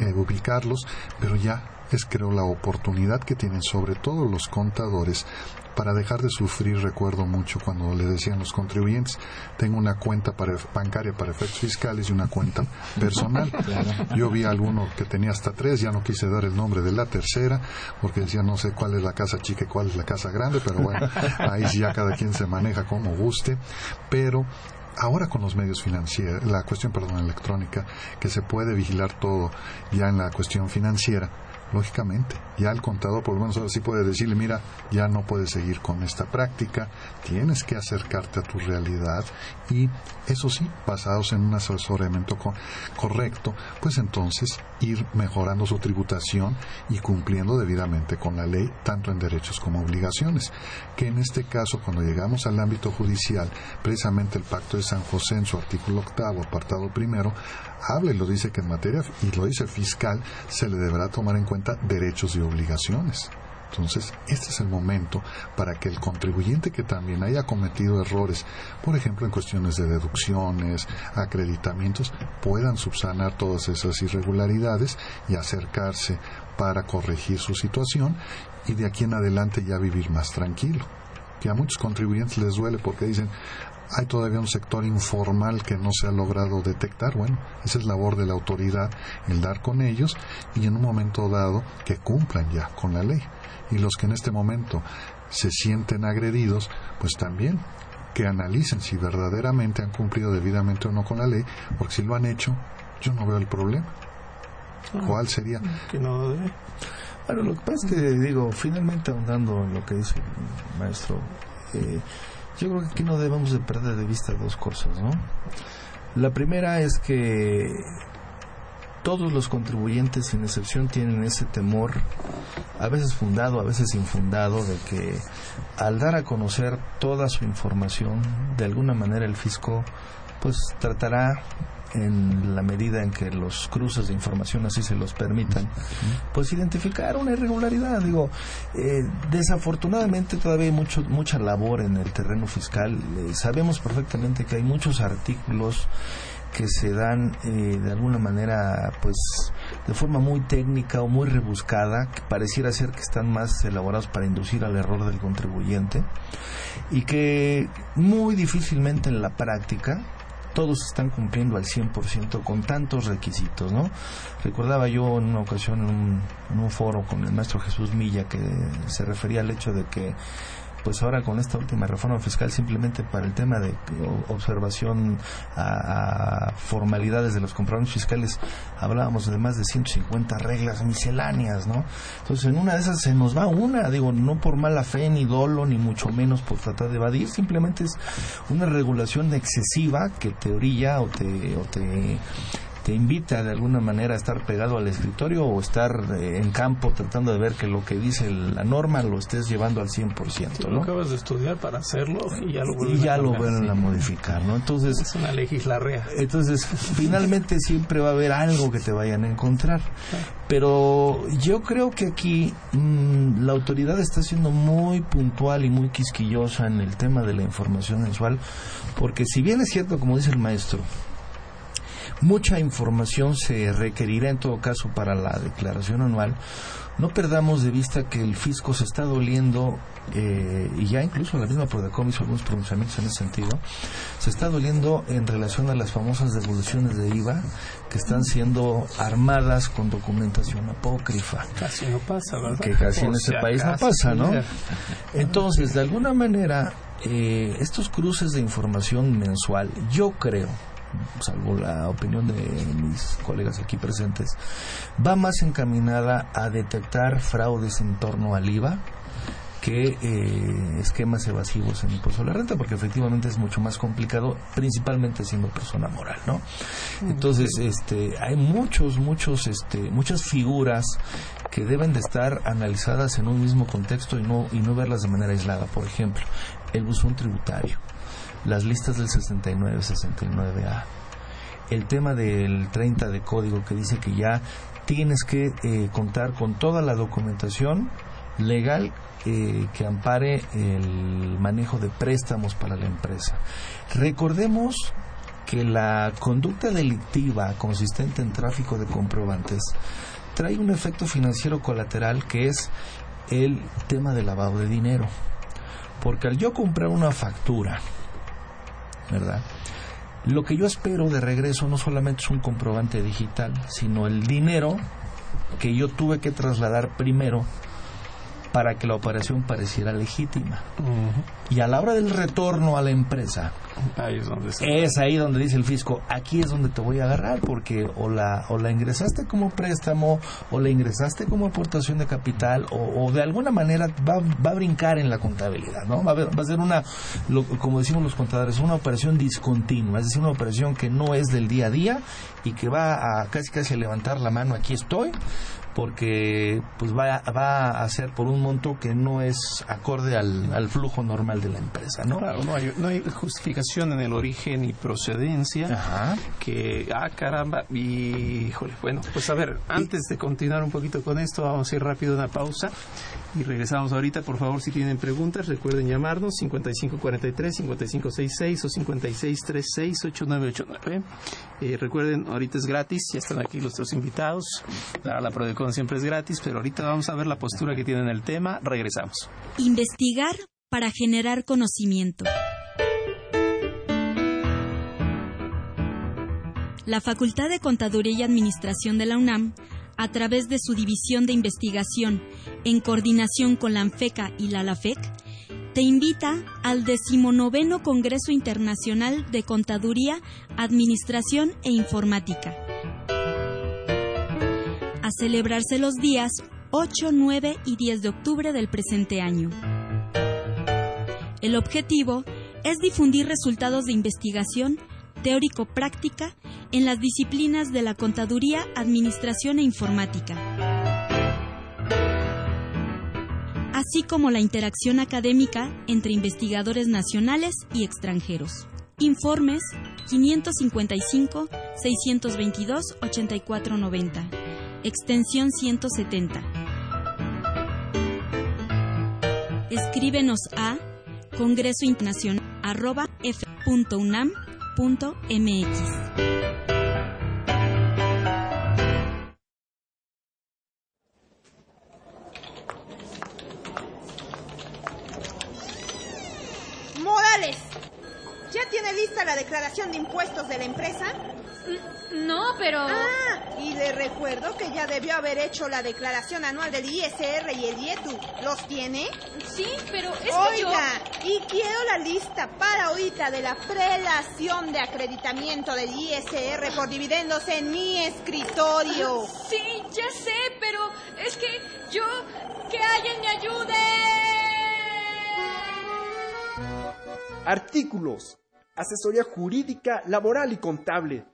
eh, ubicarlos, pero ya es creo la oportunidad que tienen sobre todo los contadores para dejar de sufrir, recuerdo mucho cuando le decían los contribuyentes, tengo una cuenta para, bancaria para efectos fiscales y una cuenta personal. Yo vi a alguno que tenía hasta tres, ya no quise dar el nombre de la tercera, porque decía no sé cuál es la casa chica y cuál es la casa grande, pero bueno, ahí sí ya cada quien se maneja como guste, pero ahora con los medios financieros, la cuestión, perdón, electrónica, que se puede vigilar todo ya en la cuestión financiera, lógicamente, ya el contador por lo menos ahora sí puede decirle, mira, ya no puedes seguir con esta práctica, tienes que acercarte a tu realidad y eso sí, basados en un asesoramiento correcto, pues entonces ir mejorando su tributación y cumpliendo debidamente con la ley, tanto en derechos como obligaciones, que en este caso cuando llegamos al ámbito judicial, precisamente el Pacto de San José en su artículo octavo, apartado primero, habla y lo dice que en materia, y lo dice fiscal, se le deberá tomar en cuenta derechos y obligaciones. Entonces, este es el momento para que el contribuyente que también haya cometido errores, por ejemplo, en cuestiones de deducciones, acreditamientos, puedan subsanar todas esas irregularidades y acercarse para corregir su situación y de aquí en adelante ya vivir más tranquilo. Que a muchos contribuyentes les duele porque dicen, hay todavía un sector informal que no se ha logrado detectar. Bueno, esa es labor de la autoridad, el dar con ellos y en un momento dado que cumplan ya con la ley. Y los que en este momento se sienten agredidos, pues también que analicen si verdaderamente han cumplido debidamente o no con la ley, porque si lo han hecho, yo no veo el problema. Ah, ¿Cuál sería?
Que no debe. Bueno, lo que pasa es que, digo, finalmente ahondando en lo que dice el maestro, eh, yo creo que aquí no debemos de perder de vista dos cosas, ¿no? La primera es que todos los contribuyentes sin excepción tienen ese temor, a veces fundado, a veces infundado, de que al dar a conocer toda su información, de alguna manera el fisco pues tratará en la medida en que los cruces de información así se los permitan, pues identificar una irregularidad. Digo, eh, desafortunadamente todavía hay mucho, mucha labor en el terreno fiscal. Eh, sabemos perfectamente que hay muchos artículos que se dan eh, de alguna manera pues de forma muy técnica o muy rebuscada que pareciera ser que están más elaborados para inducir al error del contribuyente y que muy difícilmente en la práctica todos están cumpliendo al 100% con tantos requisitos, ¿no? Recordaba yo en una ocasión en un, en un foro con el maestro Jesús Milla que se refería al hecho de que pues ahora con esta última reforma fiscal simplemente para el tema de observación a, formalidades de los compromisos fiscales hablábamos de más de 150 reglas misceláneas, ¿no? Entonces en una de esas se nos va una, digo, no por mala fe ni dolo ni mucho menos por tratar de evadir, simplemente es una regulación excesiva que te orilla o te, o te te invita de alguna manera a estar pegado al escritorio o estar eh, en campo tratando de ver que lo que dice la norma lo estés llevando al 100%. ¿no?
Lo acabas de estudiar para hacerlo y ya lo
vuelven, ya a, lo vuelven a modificar. ¿no? Entonces,
es una legislarrea.
Entonces, finalmente siempre va a haber algo que te vayan a encontrar. Pero yo creo que aquí mm, la autoridad está siendo muy puntual y muy quisquillosa en el tema de la información mensual, porque si bien es cierto, como dice el maestro, Mucha información se requerirá en todo caso para la declaración anual. No perdamos de vista que el fisco se está doliendo, eh, y ya incluso la misma Prodecom hizo algunos pronunciamientos en ese sentido, se está doliendo en relación a las famosas devoluciones de IVA que están siendo armadas con documentación apócrifa.
Casi no pasa, ¿verdad?
Que casi en ese país no pasa, ¿no? Entonces, de alguna manera, eh, estos cruces de información mensual, yo creo, salvo la opinión de mis colegas aquí presentes, va más encaminada a detectar fraudes en torno al IVA que eh, esquemas evasivos en impuesto a la renta, porque efectivamente es mucho más complicado, principalmente siendo persona moral, ¿no? Mm, Entonces, este, hay muchos, muchos, este, muchas figuras que deben de estar analizadas en un mismo contexto y no, y no verlas de manera aislada. Por ejemplo, el buzón tributario las listas del 69, 69A, el tema del 30 de código que dice que ya tienes que eh, contar con toda la documentación legal eh, que ampare el manejo de préstamos para la empresa. Recordemos que la conducta delictiva consistente en tráfico de comprobantes trae un efecto financiero colateral que es el tema del lavado de dinero. Porque al yo comprar una factura ¿verdad? Lo que yo espero de regreso no solamente es un comprobante digital, sino el dinero que yo tuve que trasladar primero para que la operación pareciera legítima. Y a la hora del retorno a la empresa, es, ahí donde dice el fisco, aquí es donde te voy a agarrar, porque o la, o la ingresaste como préstamo, o la ingresaste como aportación de capital, o, de alguna manera va, va, a brincar en la contabilidad, ¿no? Va a, va a ser una, como decimos los contadores, una operación discontinua, es decir, una operación que no es del día a día y que va a casi casi a levantar la mano, aquí estoy, porque pues va, va a ser por un monto que no es acorde al, flujo normal de la empresa, ¿no?
Claro, no hay, no hay justificación en el origen y procedencia Ajá. que, ah, caramba, y, híjole, bueno, pues a ver, antes de continuar un poquito con esto, vamos a ir rápido a una pausa y regresamos ahorita. Por favor, si tienen preguntas, recuerden llamarnos 5543-5566 o 5636-8989. Eh, recuerden, ahorita es gratis, ya están aquí los dos invitados. La, la Prodecon siempre es gratis, pero ahorita vamos a ver la postura que tienen el tema. Regresamos.
Investigar para generar conocimiento. La Facultad de Contaduría y Administración de la UNAM a través de su división de investigación en coordinación con la ANFECA y la LAFEC, te invita al decimonoveno Congreso Internacional de Contaduría, Administración e Informática, a celebrarse los días 8, 9 y 10 de octubre del presente año. El objetivo es difundir resultados de investigación teórico-práctica en las disciplinas de la contaduría, administración e informática, así como la interacción académica entre investigadores nacionales y extranjeros. Informes 555-622-8490, extensión 170. Escríbenos a congreso
Morales, ¿ya tiene lista la declaración de impuestos de la empresa?
No, pero...
Ah, y le recuerdo que ya debió haber hecho la declaración anual del ISR y el IETU. ¿Los tiene?
Sí, pero es
Oiga, y quiero la lista para ahorita de la prelación de acreditamiento del ISR por dividendos en mi escritorio.
Sí, ya sé, pero es que yo... ¡Que alguien me ayude!
Artículos. Asesoría jurídica, laboral y contable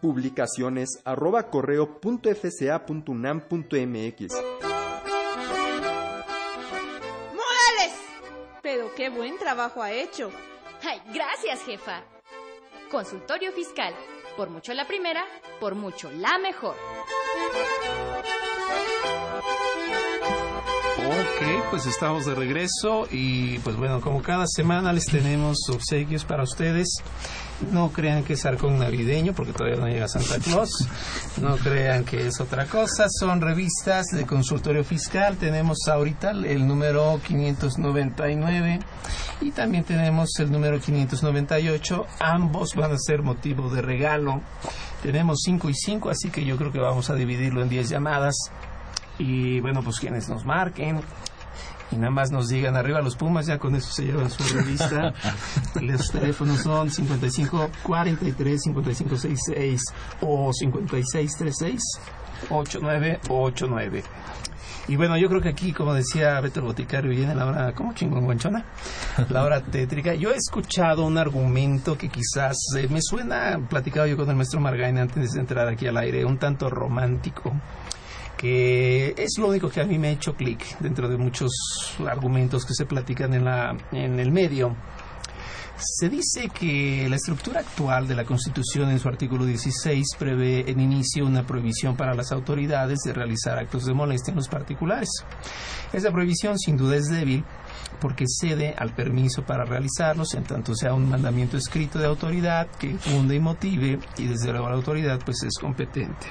publicaciones arroba correo punto
¡Morales! Pero qué buen trabajo ha hecho.
Ay, gracias, jefa. Consultorio Fiscal. Por mucho la primera, por mucho la mejor.
Ok, pues estamos de regreso y pues bueno, como cada semana les tenemos obsequios para ustedes. No crean que es arcón navideño porque todavía no llega Santa Claus. No crean que es otra cosa. Son revistas de consultorio fiscal. Tenemos ahorita el número 599 y también tenemos el número 598. Ambos van a ser motivo de regalo. Tenemos 5 y 5, así que yo creo que vamos a dividirlo en 10 llamadas. Y bueno, pues quienes nos marquen y nada más nos digan arriba los Pumas, ya con eso se llevan su revista. los teléfonos son 55 43 55 66 o 56 36 8989. Y bueno, yo creo que aquí, como decía Beto el Boticario, viene la hora, ¿cómo chingón La hora tétrica. Yo he escuchado un argumento que quizás eh, me suena, platicado yo con el maestro Margain antes de entrar aquí al aire, un tanto romántico que es lo único que a mí me ha hecho clic dentro de muchos argumentos que se platican en, la, en el medio. Se dice que la estructura actual de la Constitución en su artículo 16 prevé en inicio una prohibición para las autoridades de realizar actos de molestia en los particulares. Esa prohibición sin duda es débil porque cede al permiso para realizarlos en tanto sea un mandamiento escrito de autoridad que funde y motive y desde luego la autoridad pues es competente.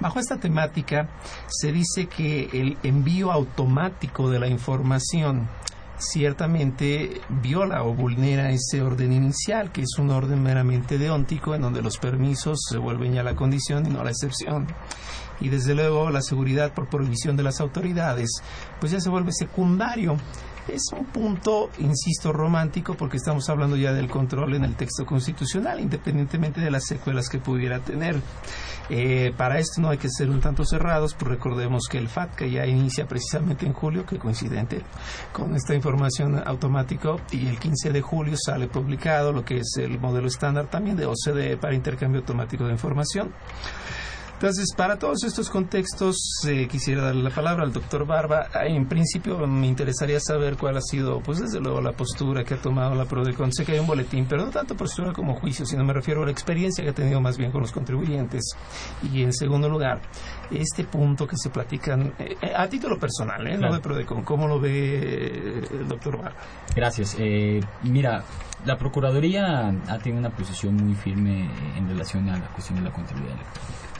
Bajo esta temática se dice que el envío automático de la información ciertamente viola o vulnera ese orden inicial, que es un orden meramente deóntico en donde los permisos se vuelven ya la condición y no la excepción. Y desde luego la seguridad por prohibición de las autoridades, pues ya se vuelve secundario es un punto, insisto, romántico porque estamos hablando ya del control en el texto constitucional, independientemente de las secuelas que pudiera tener. Eh, para esto no hay que ser un tanto cerrados, pues recordemos que el FATCA ya inicia precisamente en julio, que coincidente con esta información automática, y el 15 de julio sale publicado lo que es el modelo estándar también de OCDE para intercambio automático de información. Entonces, para todos estos contextos, eh, quisiera darle la palabra al doctor Barba. En principio, me interesaría saber cuál ha sido, pues desde luego, la postura que ha tomado la PRODECON. Sé que hay un boletín, pero no tanto postura como juicio, sino me refiero a la experiencia que ha tenido más bien con los contribuyentes. Y en segundo lugar, este punto que se platican, eh, eh, a título personal, ¿eh? no de PRODECON, ¿cómo lo ve el doctor Barba?
Gracias. mira, la Procuraduría ha tenido una posición muy firme en relación a la cuestión de la contabilidad electrónica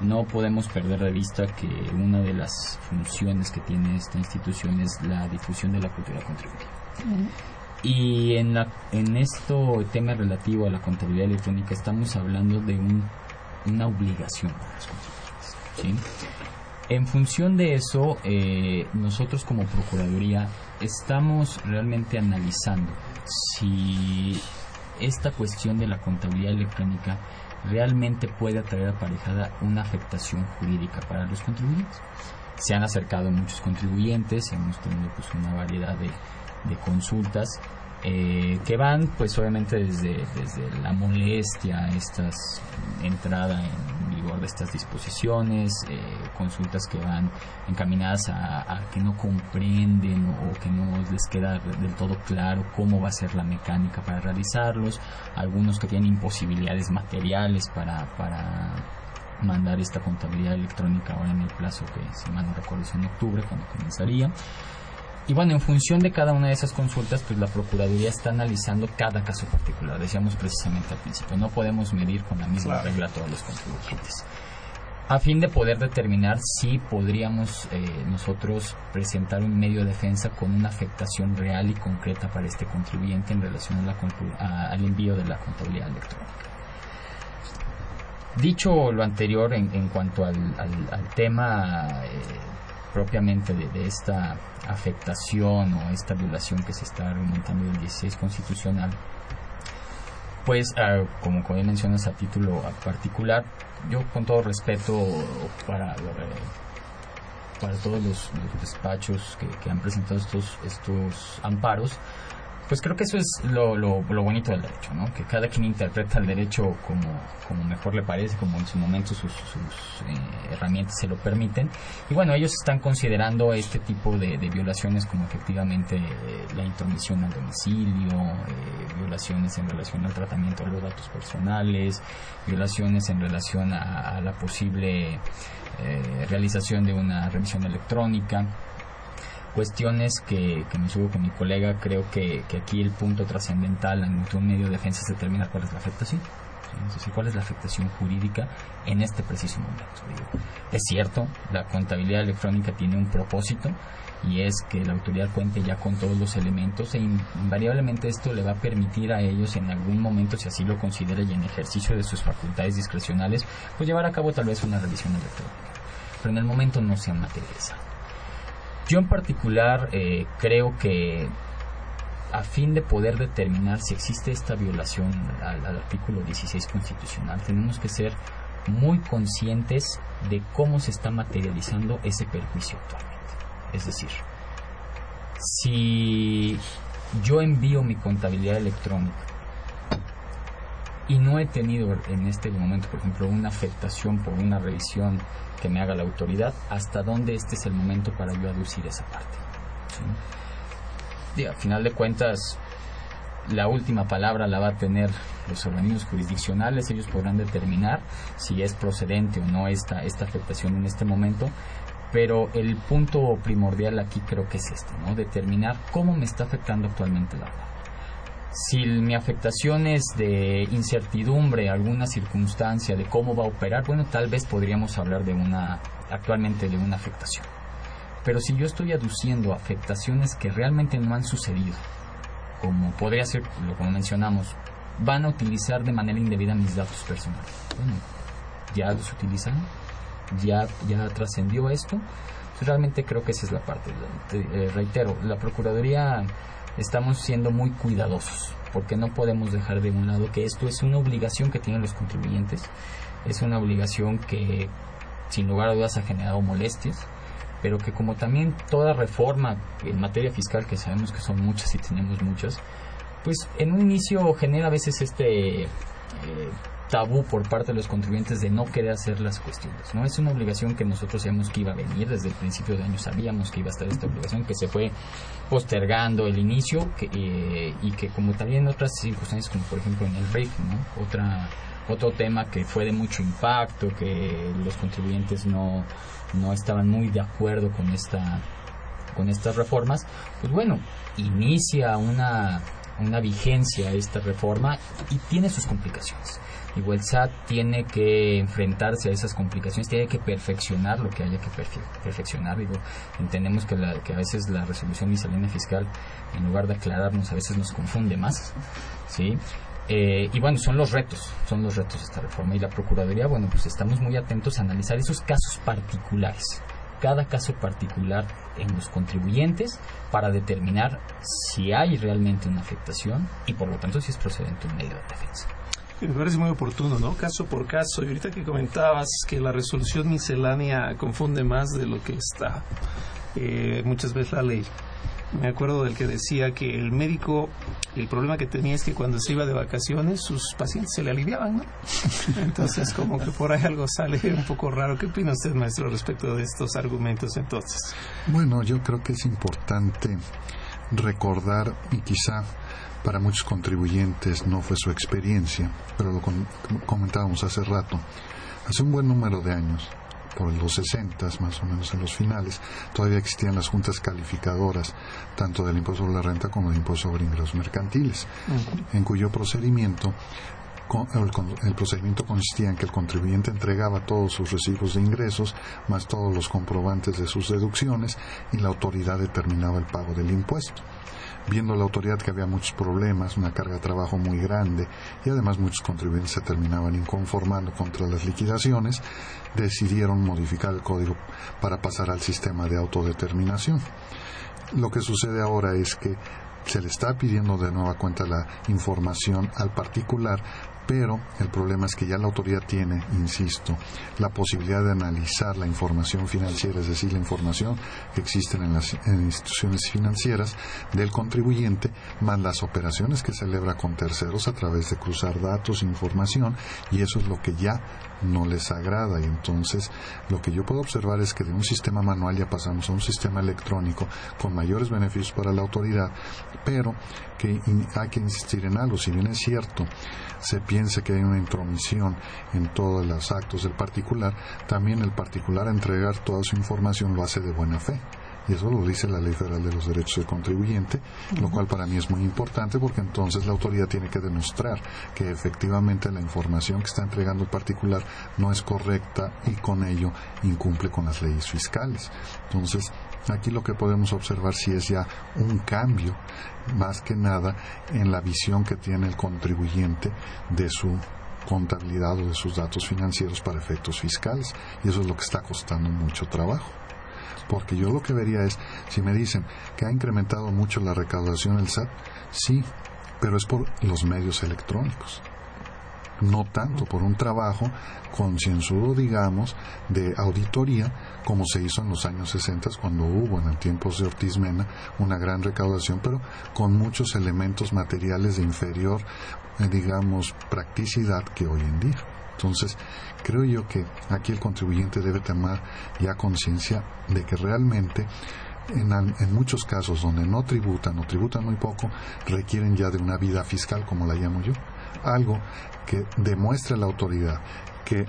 no podemos perder de vista que una de las funciones que tiene esta institución es la difusión de la cultura contributiva. Y en, la, en esto tema relativo a la contabilidad electrónica estamos hablando de un, una obligación para los contribuyentes. En función de eso, eh, nosotros como Procuraduría estamos realmente analizando si esta cuestión de la contabilidad electrónica realmente puede atraer aparejada una afectación jurídica para los contribuyentes. Se han acercado muchos contribuyentes, hemos tenido pues una variedad de, de consultas eh, que van pues obviamente desde, desde la molestia, estas entrada en vigor de estas disposiciones, eh, consultas que van encaminadas a, que no comprenden o, que no les queda del todo claro cómo va a ser la mecánica para realizarlos, algunos que tienen imposibilidades materiales para, para mandar esta contabilidad electrónica ahora en el plazo que si mal no recuerdo es en octubre cuando comenzaría y bueno, en función de cada una de esas consultas, pues la Procuraduría está analizando cada caso particular. Decíamos precisamente al principio, no podemos medir con la misma regla a todos los contribuyentes. A fin de poder determinar si podríamos eh, nosotros presentar un medio de defensa con una afectación real y concreta para este contribuyente en relación al envío de la contabilidad electrónica. Dicho lo anterior en, cuanto al, tema eh, propiamente de, esta afectación o esta violación que se está argumentando del 16 constitucional, pues ah, como, como mencionas a título particular, yo con todo respeto para, para todos los, despachos que, que, han presentado estos, estos amparos, pues creo que eso es lo, lo, bonito del derecho, ¿no? Que cada quien interpreta el derecho como, como mejor le parece, como en su momento sus, eh, herramientas se lo permiten. Y bueno, ellos están considerando este tipo de, violaciones como efectivamente eh, la intromisión al domicilio, eh, violaciones en relación al tratamiento de los datos personales, violaciones en relación a la posible realización de una revisión electrónica cuestiones que, me subo con mi colega, creo que, aquí el punto trascendental en un medio de defensa es determinar cuál es la afectación. Es decir, cuál es la afectación jurídica en este preciso momento. Es cierto, la contabilidad electrónica tiene un propósito y es que la autoridad cuente ya con todos los elementos e invariablemente esto le va a permitir a ellos en algún momento, si así lo considera y en ejercicio de sus facultades discrecionales, pues llevar a cabo tal vez una revisión electrónica. Pero en el momento no se ha materializado. Yo en particular eh, creo que a fin de poder determinar si existe esta violación al, artículo 16 constitucional, tenemos que ser muy conscientes de cómo se está materializando ese perjuicio actualmente. Es decir, si yo envío mi contabilidad electrónica y no he tenido en este momento, por ejemplo, una afectación por una revisión que me haga la autoridad, hasta dónde este es el momento para yo aducir esa parte. Y al final de cuentas, la última palabra la va a tener los organismos jurisdiccionales, ellos podrán determinar si es procedente o no esta, esta afectación en este momento, pero el punto primordial aquí creo que es este, ¿no? determinar cómo me está afectando actualmente la ley. Si mi afectación es de incertidumbre, alguna circunstancia de cómo va a operar, bueno, tal vez podríamos hablar de una, actualmente de una afectación. Pero si yo estoy aduciendo afectaciones que realmente no han sucedido, como podría ser, lo como mencionamos, van a utilizar de manera indebida mis datos personales. Bueno, ya los utilizan, ya, ya trascendió esto. realmente creo que esa es la parte. Eh, reitero, la Procuraduría estamos siendo muy cuidadosos, porque no podemos dejar de un lado que esto es una obligación que tienen los contribuyentes, es una obligación que sin lugar a dudas ha generado molestias, pero que como también toda reforma en materia fiscal, que sabemos que son muchas y tenemos muchas, pues en un inicio genera a veces este... Eh, tabú por parte de los contribuyentes de no querer hacer las cuestiones. No es una obligación que nosotros sabíamos que iba a venir desde el principio de año, sabíamos que iba a estar esta obligación, que se fue postergando el inicio eh, y que como también en otras circunstancias, como por ejemplo en el ¿no? otra otro tema que fue de mucho impacto, que los contribuyentes no, no estaban muy de acuerdo con esta con estas reformas, pues bueno, inicia una, una vigencia esta reforma y tiene sus complicaciones. El SAT tiene que enfrentarse a esas complicaciones, tiene que perfeccionar lo que haya que perfeccionar. Digo, entendemos que, la, que a veces la resolución miscelánea fiscal, en lugar de aclararnos, a veces nos confunde más. ¿sí? Eh, y bueno, son los retos, son los retos de esta reforma. Y la Procuraduría, bueno, pues estamos muy atentos a analizar esos casos particulares, cada caso particular en los contribuyentes para determinar si hay realmente una afectación y por lo tanto si es procedente un medio de defensa.
Me parece muy oportuno, ¿no? Caso por caso. Y ahorita que comentabas que la resolución miscelánea confunde más de lo que está eh, muchas veces la ley. Me acuerdo del que decía que el médico, el problema que tenía es que cuando se iba de vacaciones, sus pacientes se le aliviaban, ¿no? Entonces, como que por ahí algo sale un poco raro. ¿Qué opina usted, maestro, respecto de estos argumentos entonces?
Bueno, yo creo que es importante recordar y quizá para muchos contribuyentes no fue su experiencia, pero lo comentábamos hace rato. Hace un buen número de años, por los 60 más o menos en los finales, todavía existían las juntas calificadoras, tanto del impuesto sobre la renta como del impuesto sobre ingresos mercantiles, en cuyo procedimiento el, procedimiento consistía en que el contribuyente entregaba todos sus recibos de ingresos, más todos los comprobantes de sus deducciones, y la autoridad determinaba el pago del impuesto viendo la autoridad que había muchos problemas, una carga de trabajo muy grande y además muchos contribuyentes se terminaban inconformando contra las liquidaciones, decidieron modificar el código para pasar al sistema de autodeterminación. Lo que sucede ahora es que se le está pidiendo de nueva cuenta la información al particular pero el problema es que ya la autoridad tiene, insisto, la posibilidad de analizar la información financiera, es decir, la información que existen en las instituciones financieras del contribuyente, más las operaciones que celebra con terceros a través de cruzar datos, información, y eso es lo que ya no les agrada. Y entonces lo que yo puedo observar es que de un sistema manual ya pasamos a un sistema electrónico con mayores beneficios para la autoridad, pero que hay que insistir en algo. Si bien es cierto, se piensa que hay una intromisión en todos los actos del particular, también el particular a entregar toda su información lo hace de buena fe y eso lo dice la Ley Federal de los Derechos del Contribuyente, lo cual para mí es muy importante porque entonces la autoridad tiene que demostrar que efectivamente la información que está entregando el particular no es correcta y con ello incumple con las leyes fiscales. Entonces, aquí lo que podemos observar si es ya un cambio, más que nada, en la visión que tiene el contribuyente de su contabilidad o de sus datos financieros para efectos fiscales. Y eso es lo que está costando mucho trabajo. Porque yo lo que vería es, si me dicen que ha incrementado mucho la recaudación del SAT, sí, pero es por los medios electrónicos. No tanto por un trabajo concienzudo, digamos, de auditoría, como se hizo en los años 60 cuando hubo en el tiempo de Ortiz Mena una gran recaudación, pero con muchos elementos materiales de inferior, eh, digamos, practicidad que hoy en día. Entonces, creo yo que aquí el contribuyente debe tomar ya conciencia de que realmente en, en, muchos casos donde no tributan o tributan muy poco, requieren ya de una vida fiscal, como la llamo yo. Algo que demuestre a la autoridad que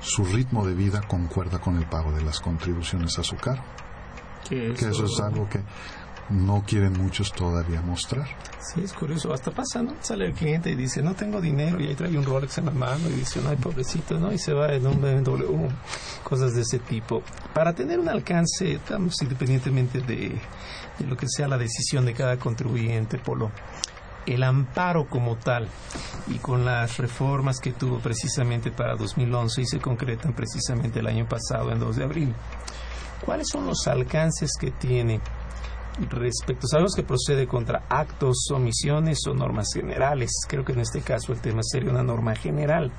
su ritmo de vida concuerda con el pago de las contribuciones a su cargo. Que eso es algo que no quieren muchos todavía mostrar.
Sí, es curioso. Hasta pasa, ¿no? Sale el cliente y dice, no tengo dinero, y ahí trae un Rolex en la mano y dice, hay pobrecito, ¿no? Y se va en un BMW, cosas de ese tipo. Para tener un alcance, estamos independientemente de, de lo que sea la decisión de cada contribuyente, Polo, el amparo como tal y con las reformas que tuvo precisamente para 2011 y se concretan precisamente el año pasado, en 2 de abril. ¿Cuáles son los alcances que tiene respecto, sabemos que procede contra actos, omisiones o normas generales. Creo que en este caso el tema sería una norma general.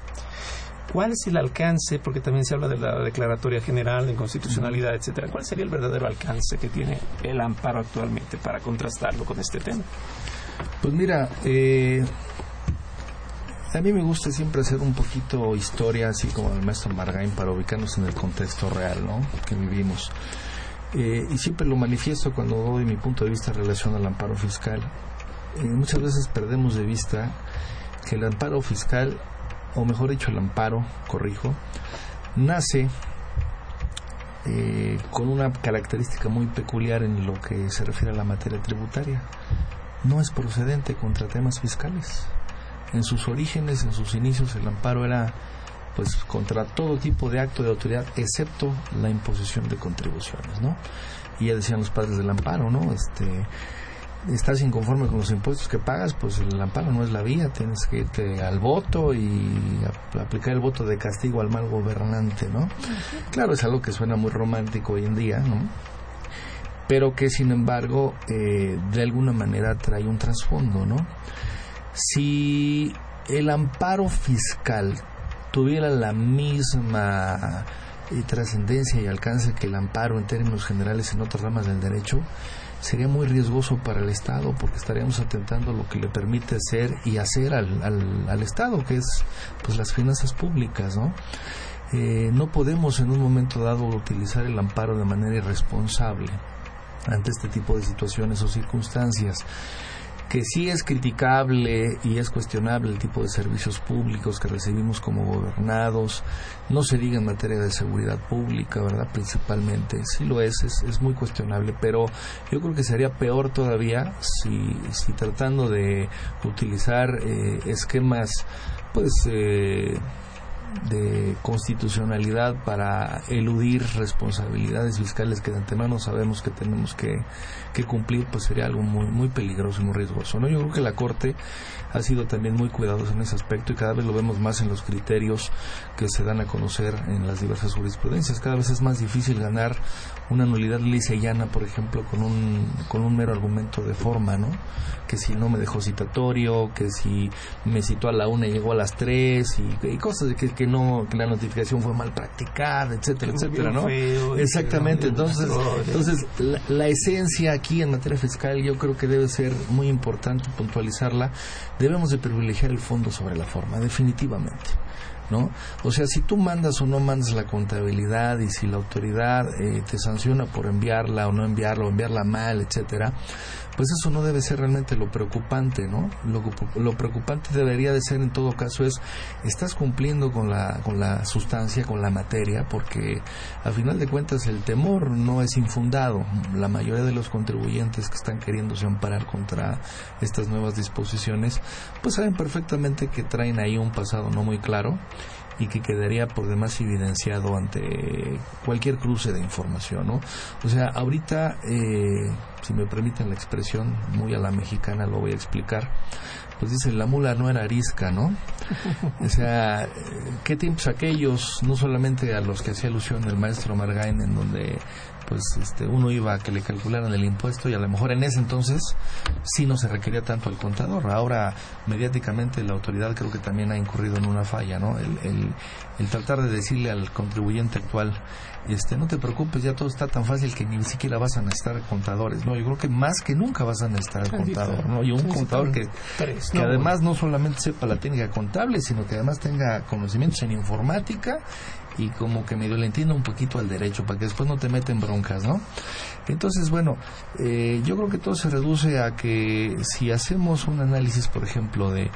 ¿Cuál es el alcance? Porque también se habla de la declaratoria general, de inconstitucionalidad, etcétera. ¿Cuál sería el verdadero alcance que tiene el amparo actualmente para contrastarlo con este tema?
Pues mira, eh, A mí me gusta siempre hacer un poquito historia, así como el maestro Margain, para ubicarnos en el contexto real, ¿no? Que vivimos. Eh, y siempre lo manifiesto cuando doy mi punto de vista en relación al amparo fiscal. Eh, muchas veces perdemos de vista que el amparo fiscal, o mejor dicho, el amparo, corrijo, nace eh, con una característica muy peculiar en lo que se refiere a la materia tributaria. No es procedente contra temas fiscales. En sus orígenes, en sus inicios, el amparo era pues contra todo tipo de acto de autoridad excepto la imposición de contribuciones, ¿no? Y ya decían los padres del amparo, ¿no? Este estás inconforme con los impuestos que pagas, pues el amparo no es la vía, tienes que irte al voto y aplicar el voto de castigo al mal gobernante, ¿no? Claro, es algo que suena muy romántico hoy en día, ¿no? Pero que sin embargo eh, de alguna manera trae un trasfondo, ¿no? Si el amparo fiscal tuviera la misma eh, trascendencia y alcance que el amparo en términos generales en otras ramas del derecho, sería muy riesgoso para el Estado porque estaríamos atentando lo que le permite ser y hacer al, al, Estado, que es pues las finanzas públicas, ¿no? Eh, no podemos en un momento dado utilizar el amparo de manera irresponsable ante este tipo de situaciones o circunstancias que sí es criticable y es cuestionable el tipo de servicios públicos que recibimos como gobernados, no se diga en materia de seguridad pública, ¿verdad? Principalmente, sí lo es, es, muy cuestionable, pero yo creo que sería peor todavía si, si tratando de utilizar eh, esquemas, pues, eh, de constitucionalidad para eludir responsabilidades fiscales que de antemano sabemos que tenemos que, cumplir, pues sería algo muy, muy peligroso y muy riesgoso. ¿no? Yo creo que la Corte ha sido también muy cuidadosa en ese aspecto y cada vez lo vemos más en los criterios que se dan a conocer en las diversas jurisprudencias. Cada vez es más difícil ganar una nulidad lisa y llana, por ejemplo, con un, con un mero argumento de forma, ¿no? Que si no me dejó citatorio, que si me citó a la una y llegó a las tres y, cosas de que, que, no, que la notificación fue mal practicada, etcétera, etcétera, ¿no? Exactamente. Entonces, entonces la, la esencia aquí en materia fiscal yo creo que debe ser muy importante puntualizarla. Debemos de privilegiar el fondo sobre la forma, definitivamente. ¿No? O sea, si tú mandas o no mandas la contabilidad y si la autoridad eh, te sanciona por enviarla o no enviarla o enviarla mal, etcétera, pues eso no debe ser realmente lo preocupante, ¿no? Lo, lo, preocupante debería de ser en todo caso es, estás cumpliendo con la, con la sustancia, con la materia, porque a final de cuentas el temor no es infundado. La mayoría de los contribuyentes que están queriéndose amparar contra estas nuevas disposiciones, pues saben perfectamente que traen ahí un pasado no muy claro y que quedaría por demás evidenciado ante cualquier cruce de información, ¿no? O sea, ahorita, eh, si me permiten la expresión muy a la mexicana, lo voy a explicar, pues dice, la mula no era arisca, ¿no? O sea, ¿qué tiempos aquellos, no solamente a los que hacía alusión el maestro Margain, en donde pues este, uno iba a que le calcularan el impuesto y a lo mejor en ese entonces sí no se requería tanto al contador. Ahora, mediáticamente, la autoridad creo que también ha incurrido en una falla, ¿no? El, el, el tratar de decirle al contribuyente actual, este, no te preocupes, ya todo está tan fácil que ni siquiera vas a necesitar contadores. No, yo creo que más que nunca vas a necesitar el contador, ¿no? Y un contador que, que además no solamente sepa la técnica contable, sino que además tenga conocimientos en informática y como que medio le entienda un poquito al derecho para que después no te meten broncas, ¿no? Entonces, bueno, eh, yo creo que todo se reduce a que si hacemos un análisis, por ejemplo, de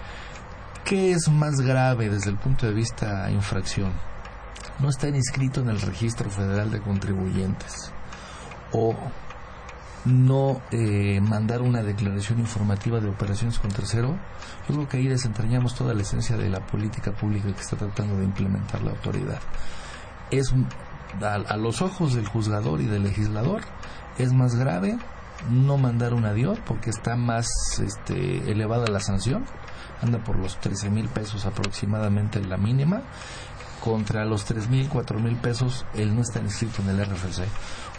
qué es más grave desde el punto de vista infracción, no estar inscrito en el registro federal de contribuyentes o no eh, mandar una declaración informativa de operaciones con tercero, yo creo que ahí desentrañamos toda la esencia de la política pública que está tratando de implementar la autoridad. Es a, los ojos del juzgador y del legislador es más grave no mandar un adiós porque está más este, elevada la sanción, anda por los 13 mil pesos aproximadamente la mínima, contra los 3 mil, 4 mil pesos, él no está inscrito en el RFC.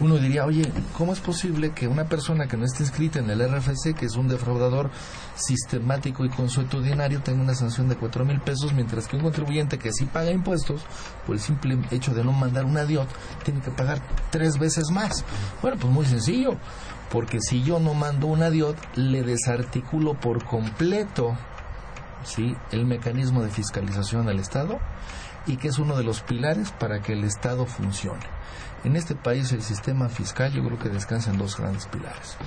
Uno diría, oye, ¿cómo es posible que una persona que no esté inscrita en el RFC, que es un defraudador sistemático y consuetudinario, tenga una sanción de 4 mil pesos, mientras que un contribuyente que sí paga impuestos, por el simple hecho de no mandar un adiós, tiene que pagar tres veces más? Bueno, pues muy sencillo, porque si yo no mando un adiós, le desarticulo por completo ¿sí? el mecanismo de fiscalización del Estado y que es uno de los pilares para que el Estado funcione. En este país el sistema fiscal yo creo que descansa en dos grandes pilares.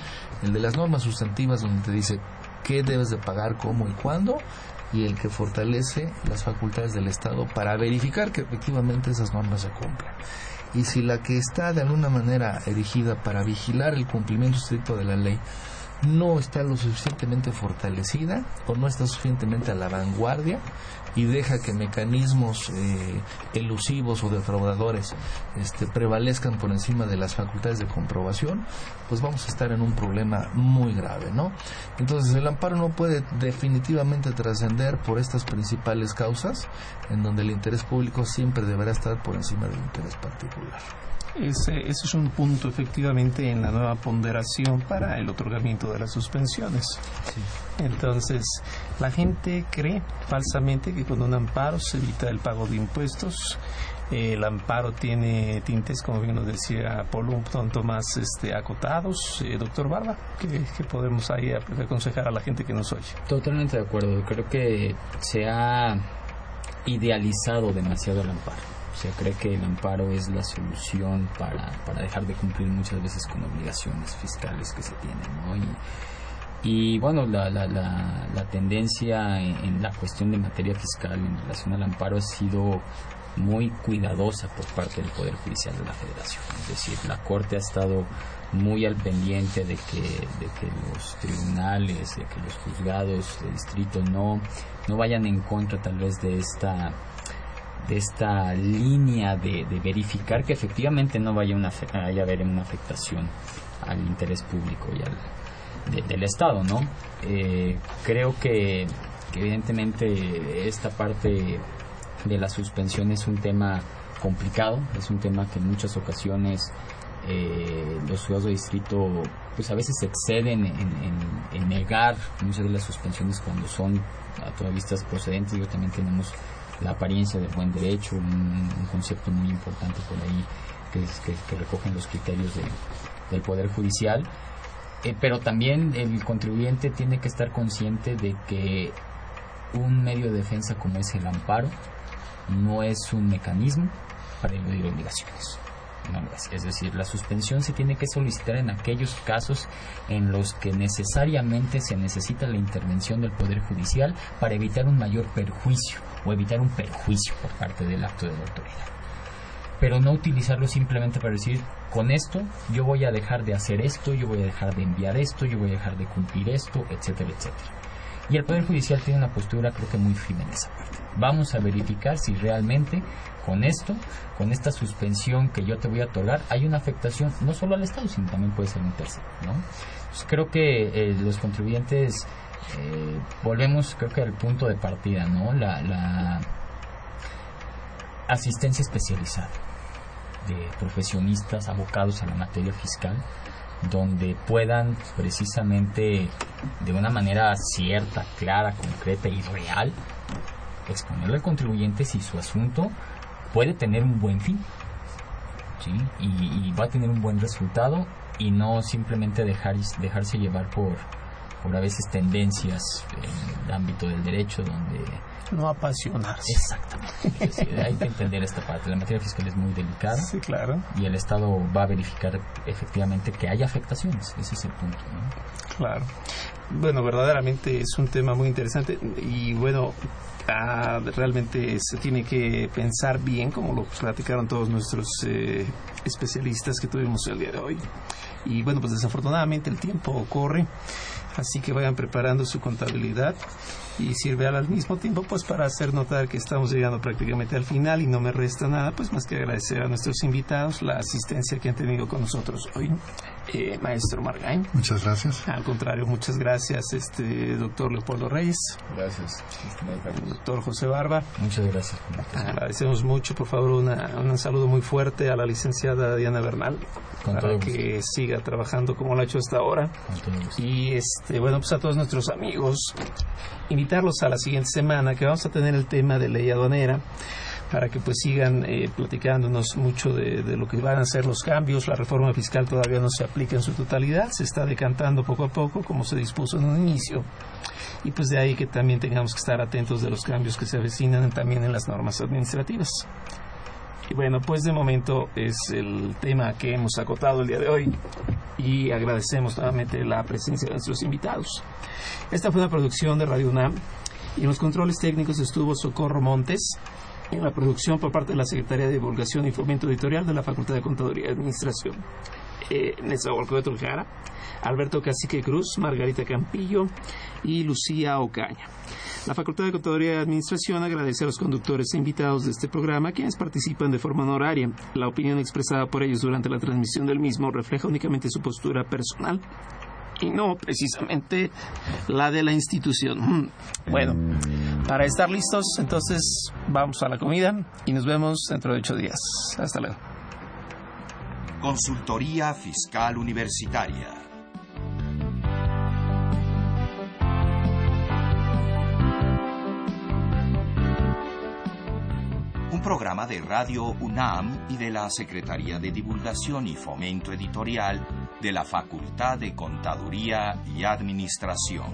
El de las normas sustantivas donde te dice qué debes de pagar, cómo y cuándo, y el que fortalece las facultades del Estado para verificar que efectivamente esas normas se cumplan. Y si la que está de alguna manera erigida para vigilar el cumplimiento estricto de la ley no está lo suficientemente fortalecida o no está suficientemente a la vanguardia y deja que mecanismos eh, elusivos o defraudadores este, prevalezcan por encima de las facultades de comprobación, pues vamos a estar en un problema muy grave, ¿no? Entonces el amparo no puede definitivamente trascender por estas principales causas, en donde el interés público siempre deberá estar por encima del interés particular.
Ese, ese, es un punto efectivamente en la nueva ponderación para el otorgamiento de las suspensiones. Entonces, la gente cree falsamente que con un amparo se evita el pago de impuestos. El amparo tiene tintes, como bien nos decía Paul, un tanto más este, acotados. Eh, doctor Barba, ¿qué, podemos ahí aconsejar a la gente que nos oye?
Totalmente de acuerdo. Creo que se ha idealizado demasiado el amparo se cree que el amparo es la solución para, para dejar de cumplir muchas veces con obligaciones fiscales que se tienen, ¿no? Y, y bueno, la, la, la, tendencia en, la cuestión de materia fiscal en relación al amparo ha sido muy cuidadosa por parte del Poder Judicial de la Federación. Es decir, la Corte ha estado muy al pendiente de que, de que los tribunales, de que los juzgados de distrito no, no vayan en contra tal vez de esta de esta línea de, verificar que efectivamente no vaya, una, haber una afectación al interés público y al del Estado, ¿no? Eh, creo que, evidentemente esta parte de la suspensión es un tema complicado, es un tema que en muchas ocasiones eh, los ciudadanos de distrito pues a veces exceden en, en, negar muchas de las suspensiones cuando son a todas vistas procedentes. Yo también tenemos la apariencia del buen derecho, un, concepto muy importante por ahí que, recogen los criterios del Poder Judicial. Eh, pero también el contribuyente tiene que estar consciente de que un medio de defensa como es el amparo no es un mecanismo para eludir obligaciones. Es decir, la suspensión se tiene que solicitar en aquellos casos en los que necesariamente se necesita la intervención del Poder Judicial para evitar un mayor perjuicio o evitar un perjuicio por parte del acto de autoridad. Pero no utilizarlo simplemente para decir, con esto yo voy a dejar de hacer esto, yo voy a dejar de enviar esto, yo voy a dejar de cumplir esto, etcétera, etcétera. Y el Poder Judicial tiene una postura creo que muy firme en esa parte. Vamos a verificar si realmente con esto, con esta suspensión que yo te voy a otorgar, hay una afectación no solo al Estado, sino también puede ser un tercero. ¿no? creo que eh, los contribuyentes eh, volvemos creo que al punto de partida, ¿no? La, asistencia especializada de profesionistas abocados a la materia fiscal donde puedan precisamente de una manera cierta, clara, concreta y real exponerle al contribuyente si su asunto puede tener un buen fin y, va a tener un buen resultado y no simplemente dejar, dejarse llevar por, por a veces tendencias en el ámbito del derecho donde
no apasionarse.
Exactamente. hay que entender esta parte. La materia fiscal es muy delicada.
Sí, claro.
Y el Estado va a verificar efectivamente que hay afectaciones. Ese es el punto.
Claro. Bueno, verdaderamente es un tema muy interesante y bueno, ah, realmente se tiene que pensar bien, como lo platicaron todos nuestros eh, especialistas que tuvimos el día de hoy. Y bueno, pues desafortunadamente el tiempo corre así que vayan preparando su contabilidad y sirve al mismo tiempo pues para hacer notar que estamos llegando prácticamente al final y no me resta nada pues más que agradecer a nuestros invitados la asistencia que han tenido con nosotros hoy eh, maestro Margain.
Muchas gracias.
Al contrario muchas gracias este doctor Leopoldo Reyes.
Gracias.
Doctor José Barba.
Muchas gracias.
Agradecemos mucho por favor un saludo muy fuerte a la licenciada Diana Bernal para que siga trabajando como lo ha hecho hasta ahora. Y este bueno pues a todos nuestros amigos invitarlos a la siguiente semana que vamos a tener el tema de ley aduanera para que pues sigan eh, platicándonos mucho de, de, lo que van a ser los cambios. La reforma fiscal todavía no se aplica en su totalidad, se está decantando poco a poco como se dispuso en un inicio. Y pues de ahí que también tengamos que estar atentos de los cambios que se avecinan también en las normas administrativas. Y bueno, pues de momento es el tema que hemos acotado el día de hoy y agradecemos nuevamente la presencia de nuestros invitados. Esta fue una producción de Radio UNAM y en los controles técnicos estuvo Socorro Montes, en la producción por parte de la Secretaría de Divulgación y Fomento Editorial de la Facultad de Contaduría y Administración. Eh, Trujara, Alberto Cacique Cruz, Margarita Campillo y Lucía Ocaña. La Facultad de Contaduría y Administración agradece a los conductores e invitados de este programa quienes participan de forma honoraria. La opinión expresada por ellos durante la transmisión del mismo refleja únicamente su postura personal y no precisamente la de la institución. Mm. Bueno, para estar listos, entonces vamos a la comida y nos vemos dentro de ocho días. Hasta luego.
Consultoría Fiscal Universitaria programa de Radio UNAM y de la Secretaría de Divulgación y Fomento Editorial de la Facultad de Contaduría y Administración.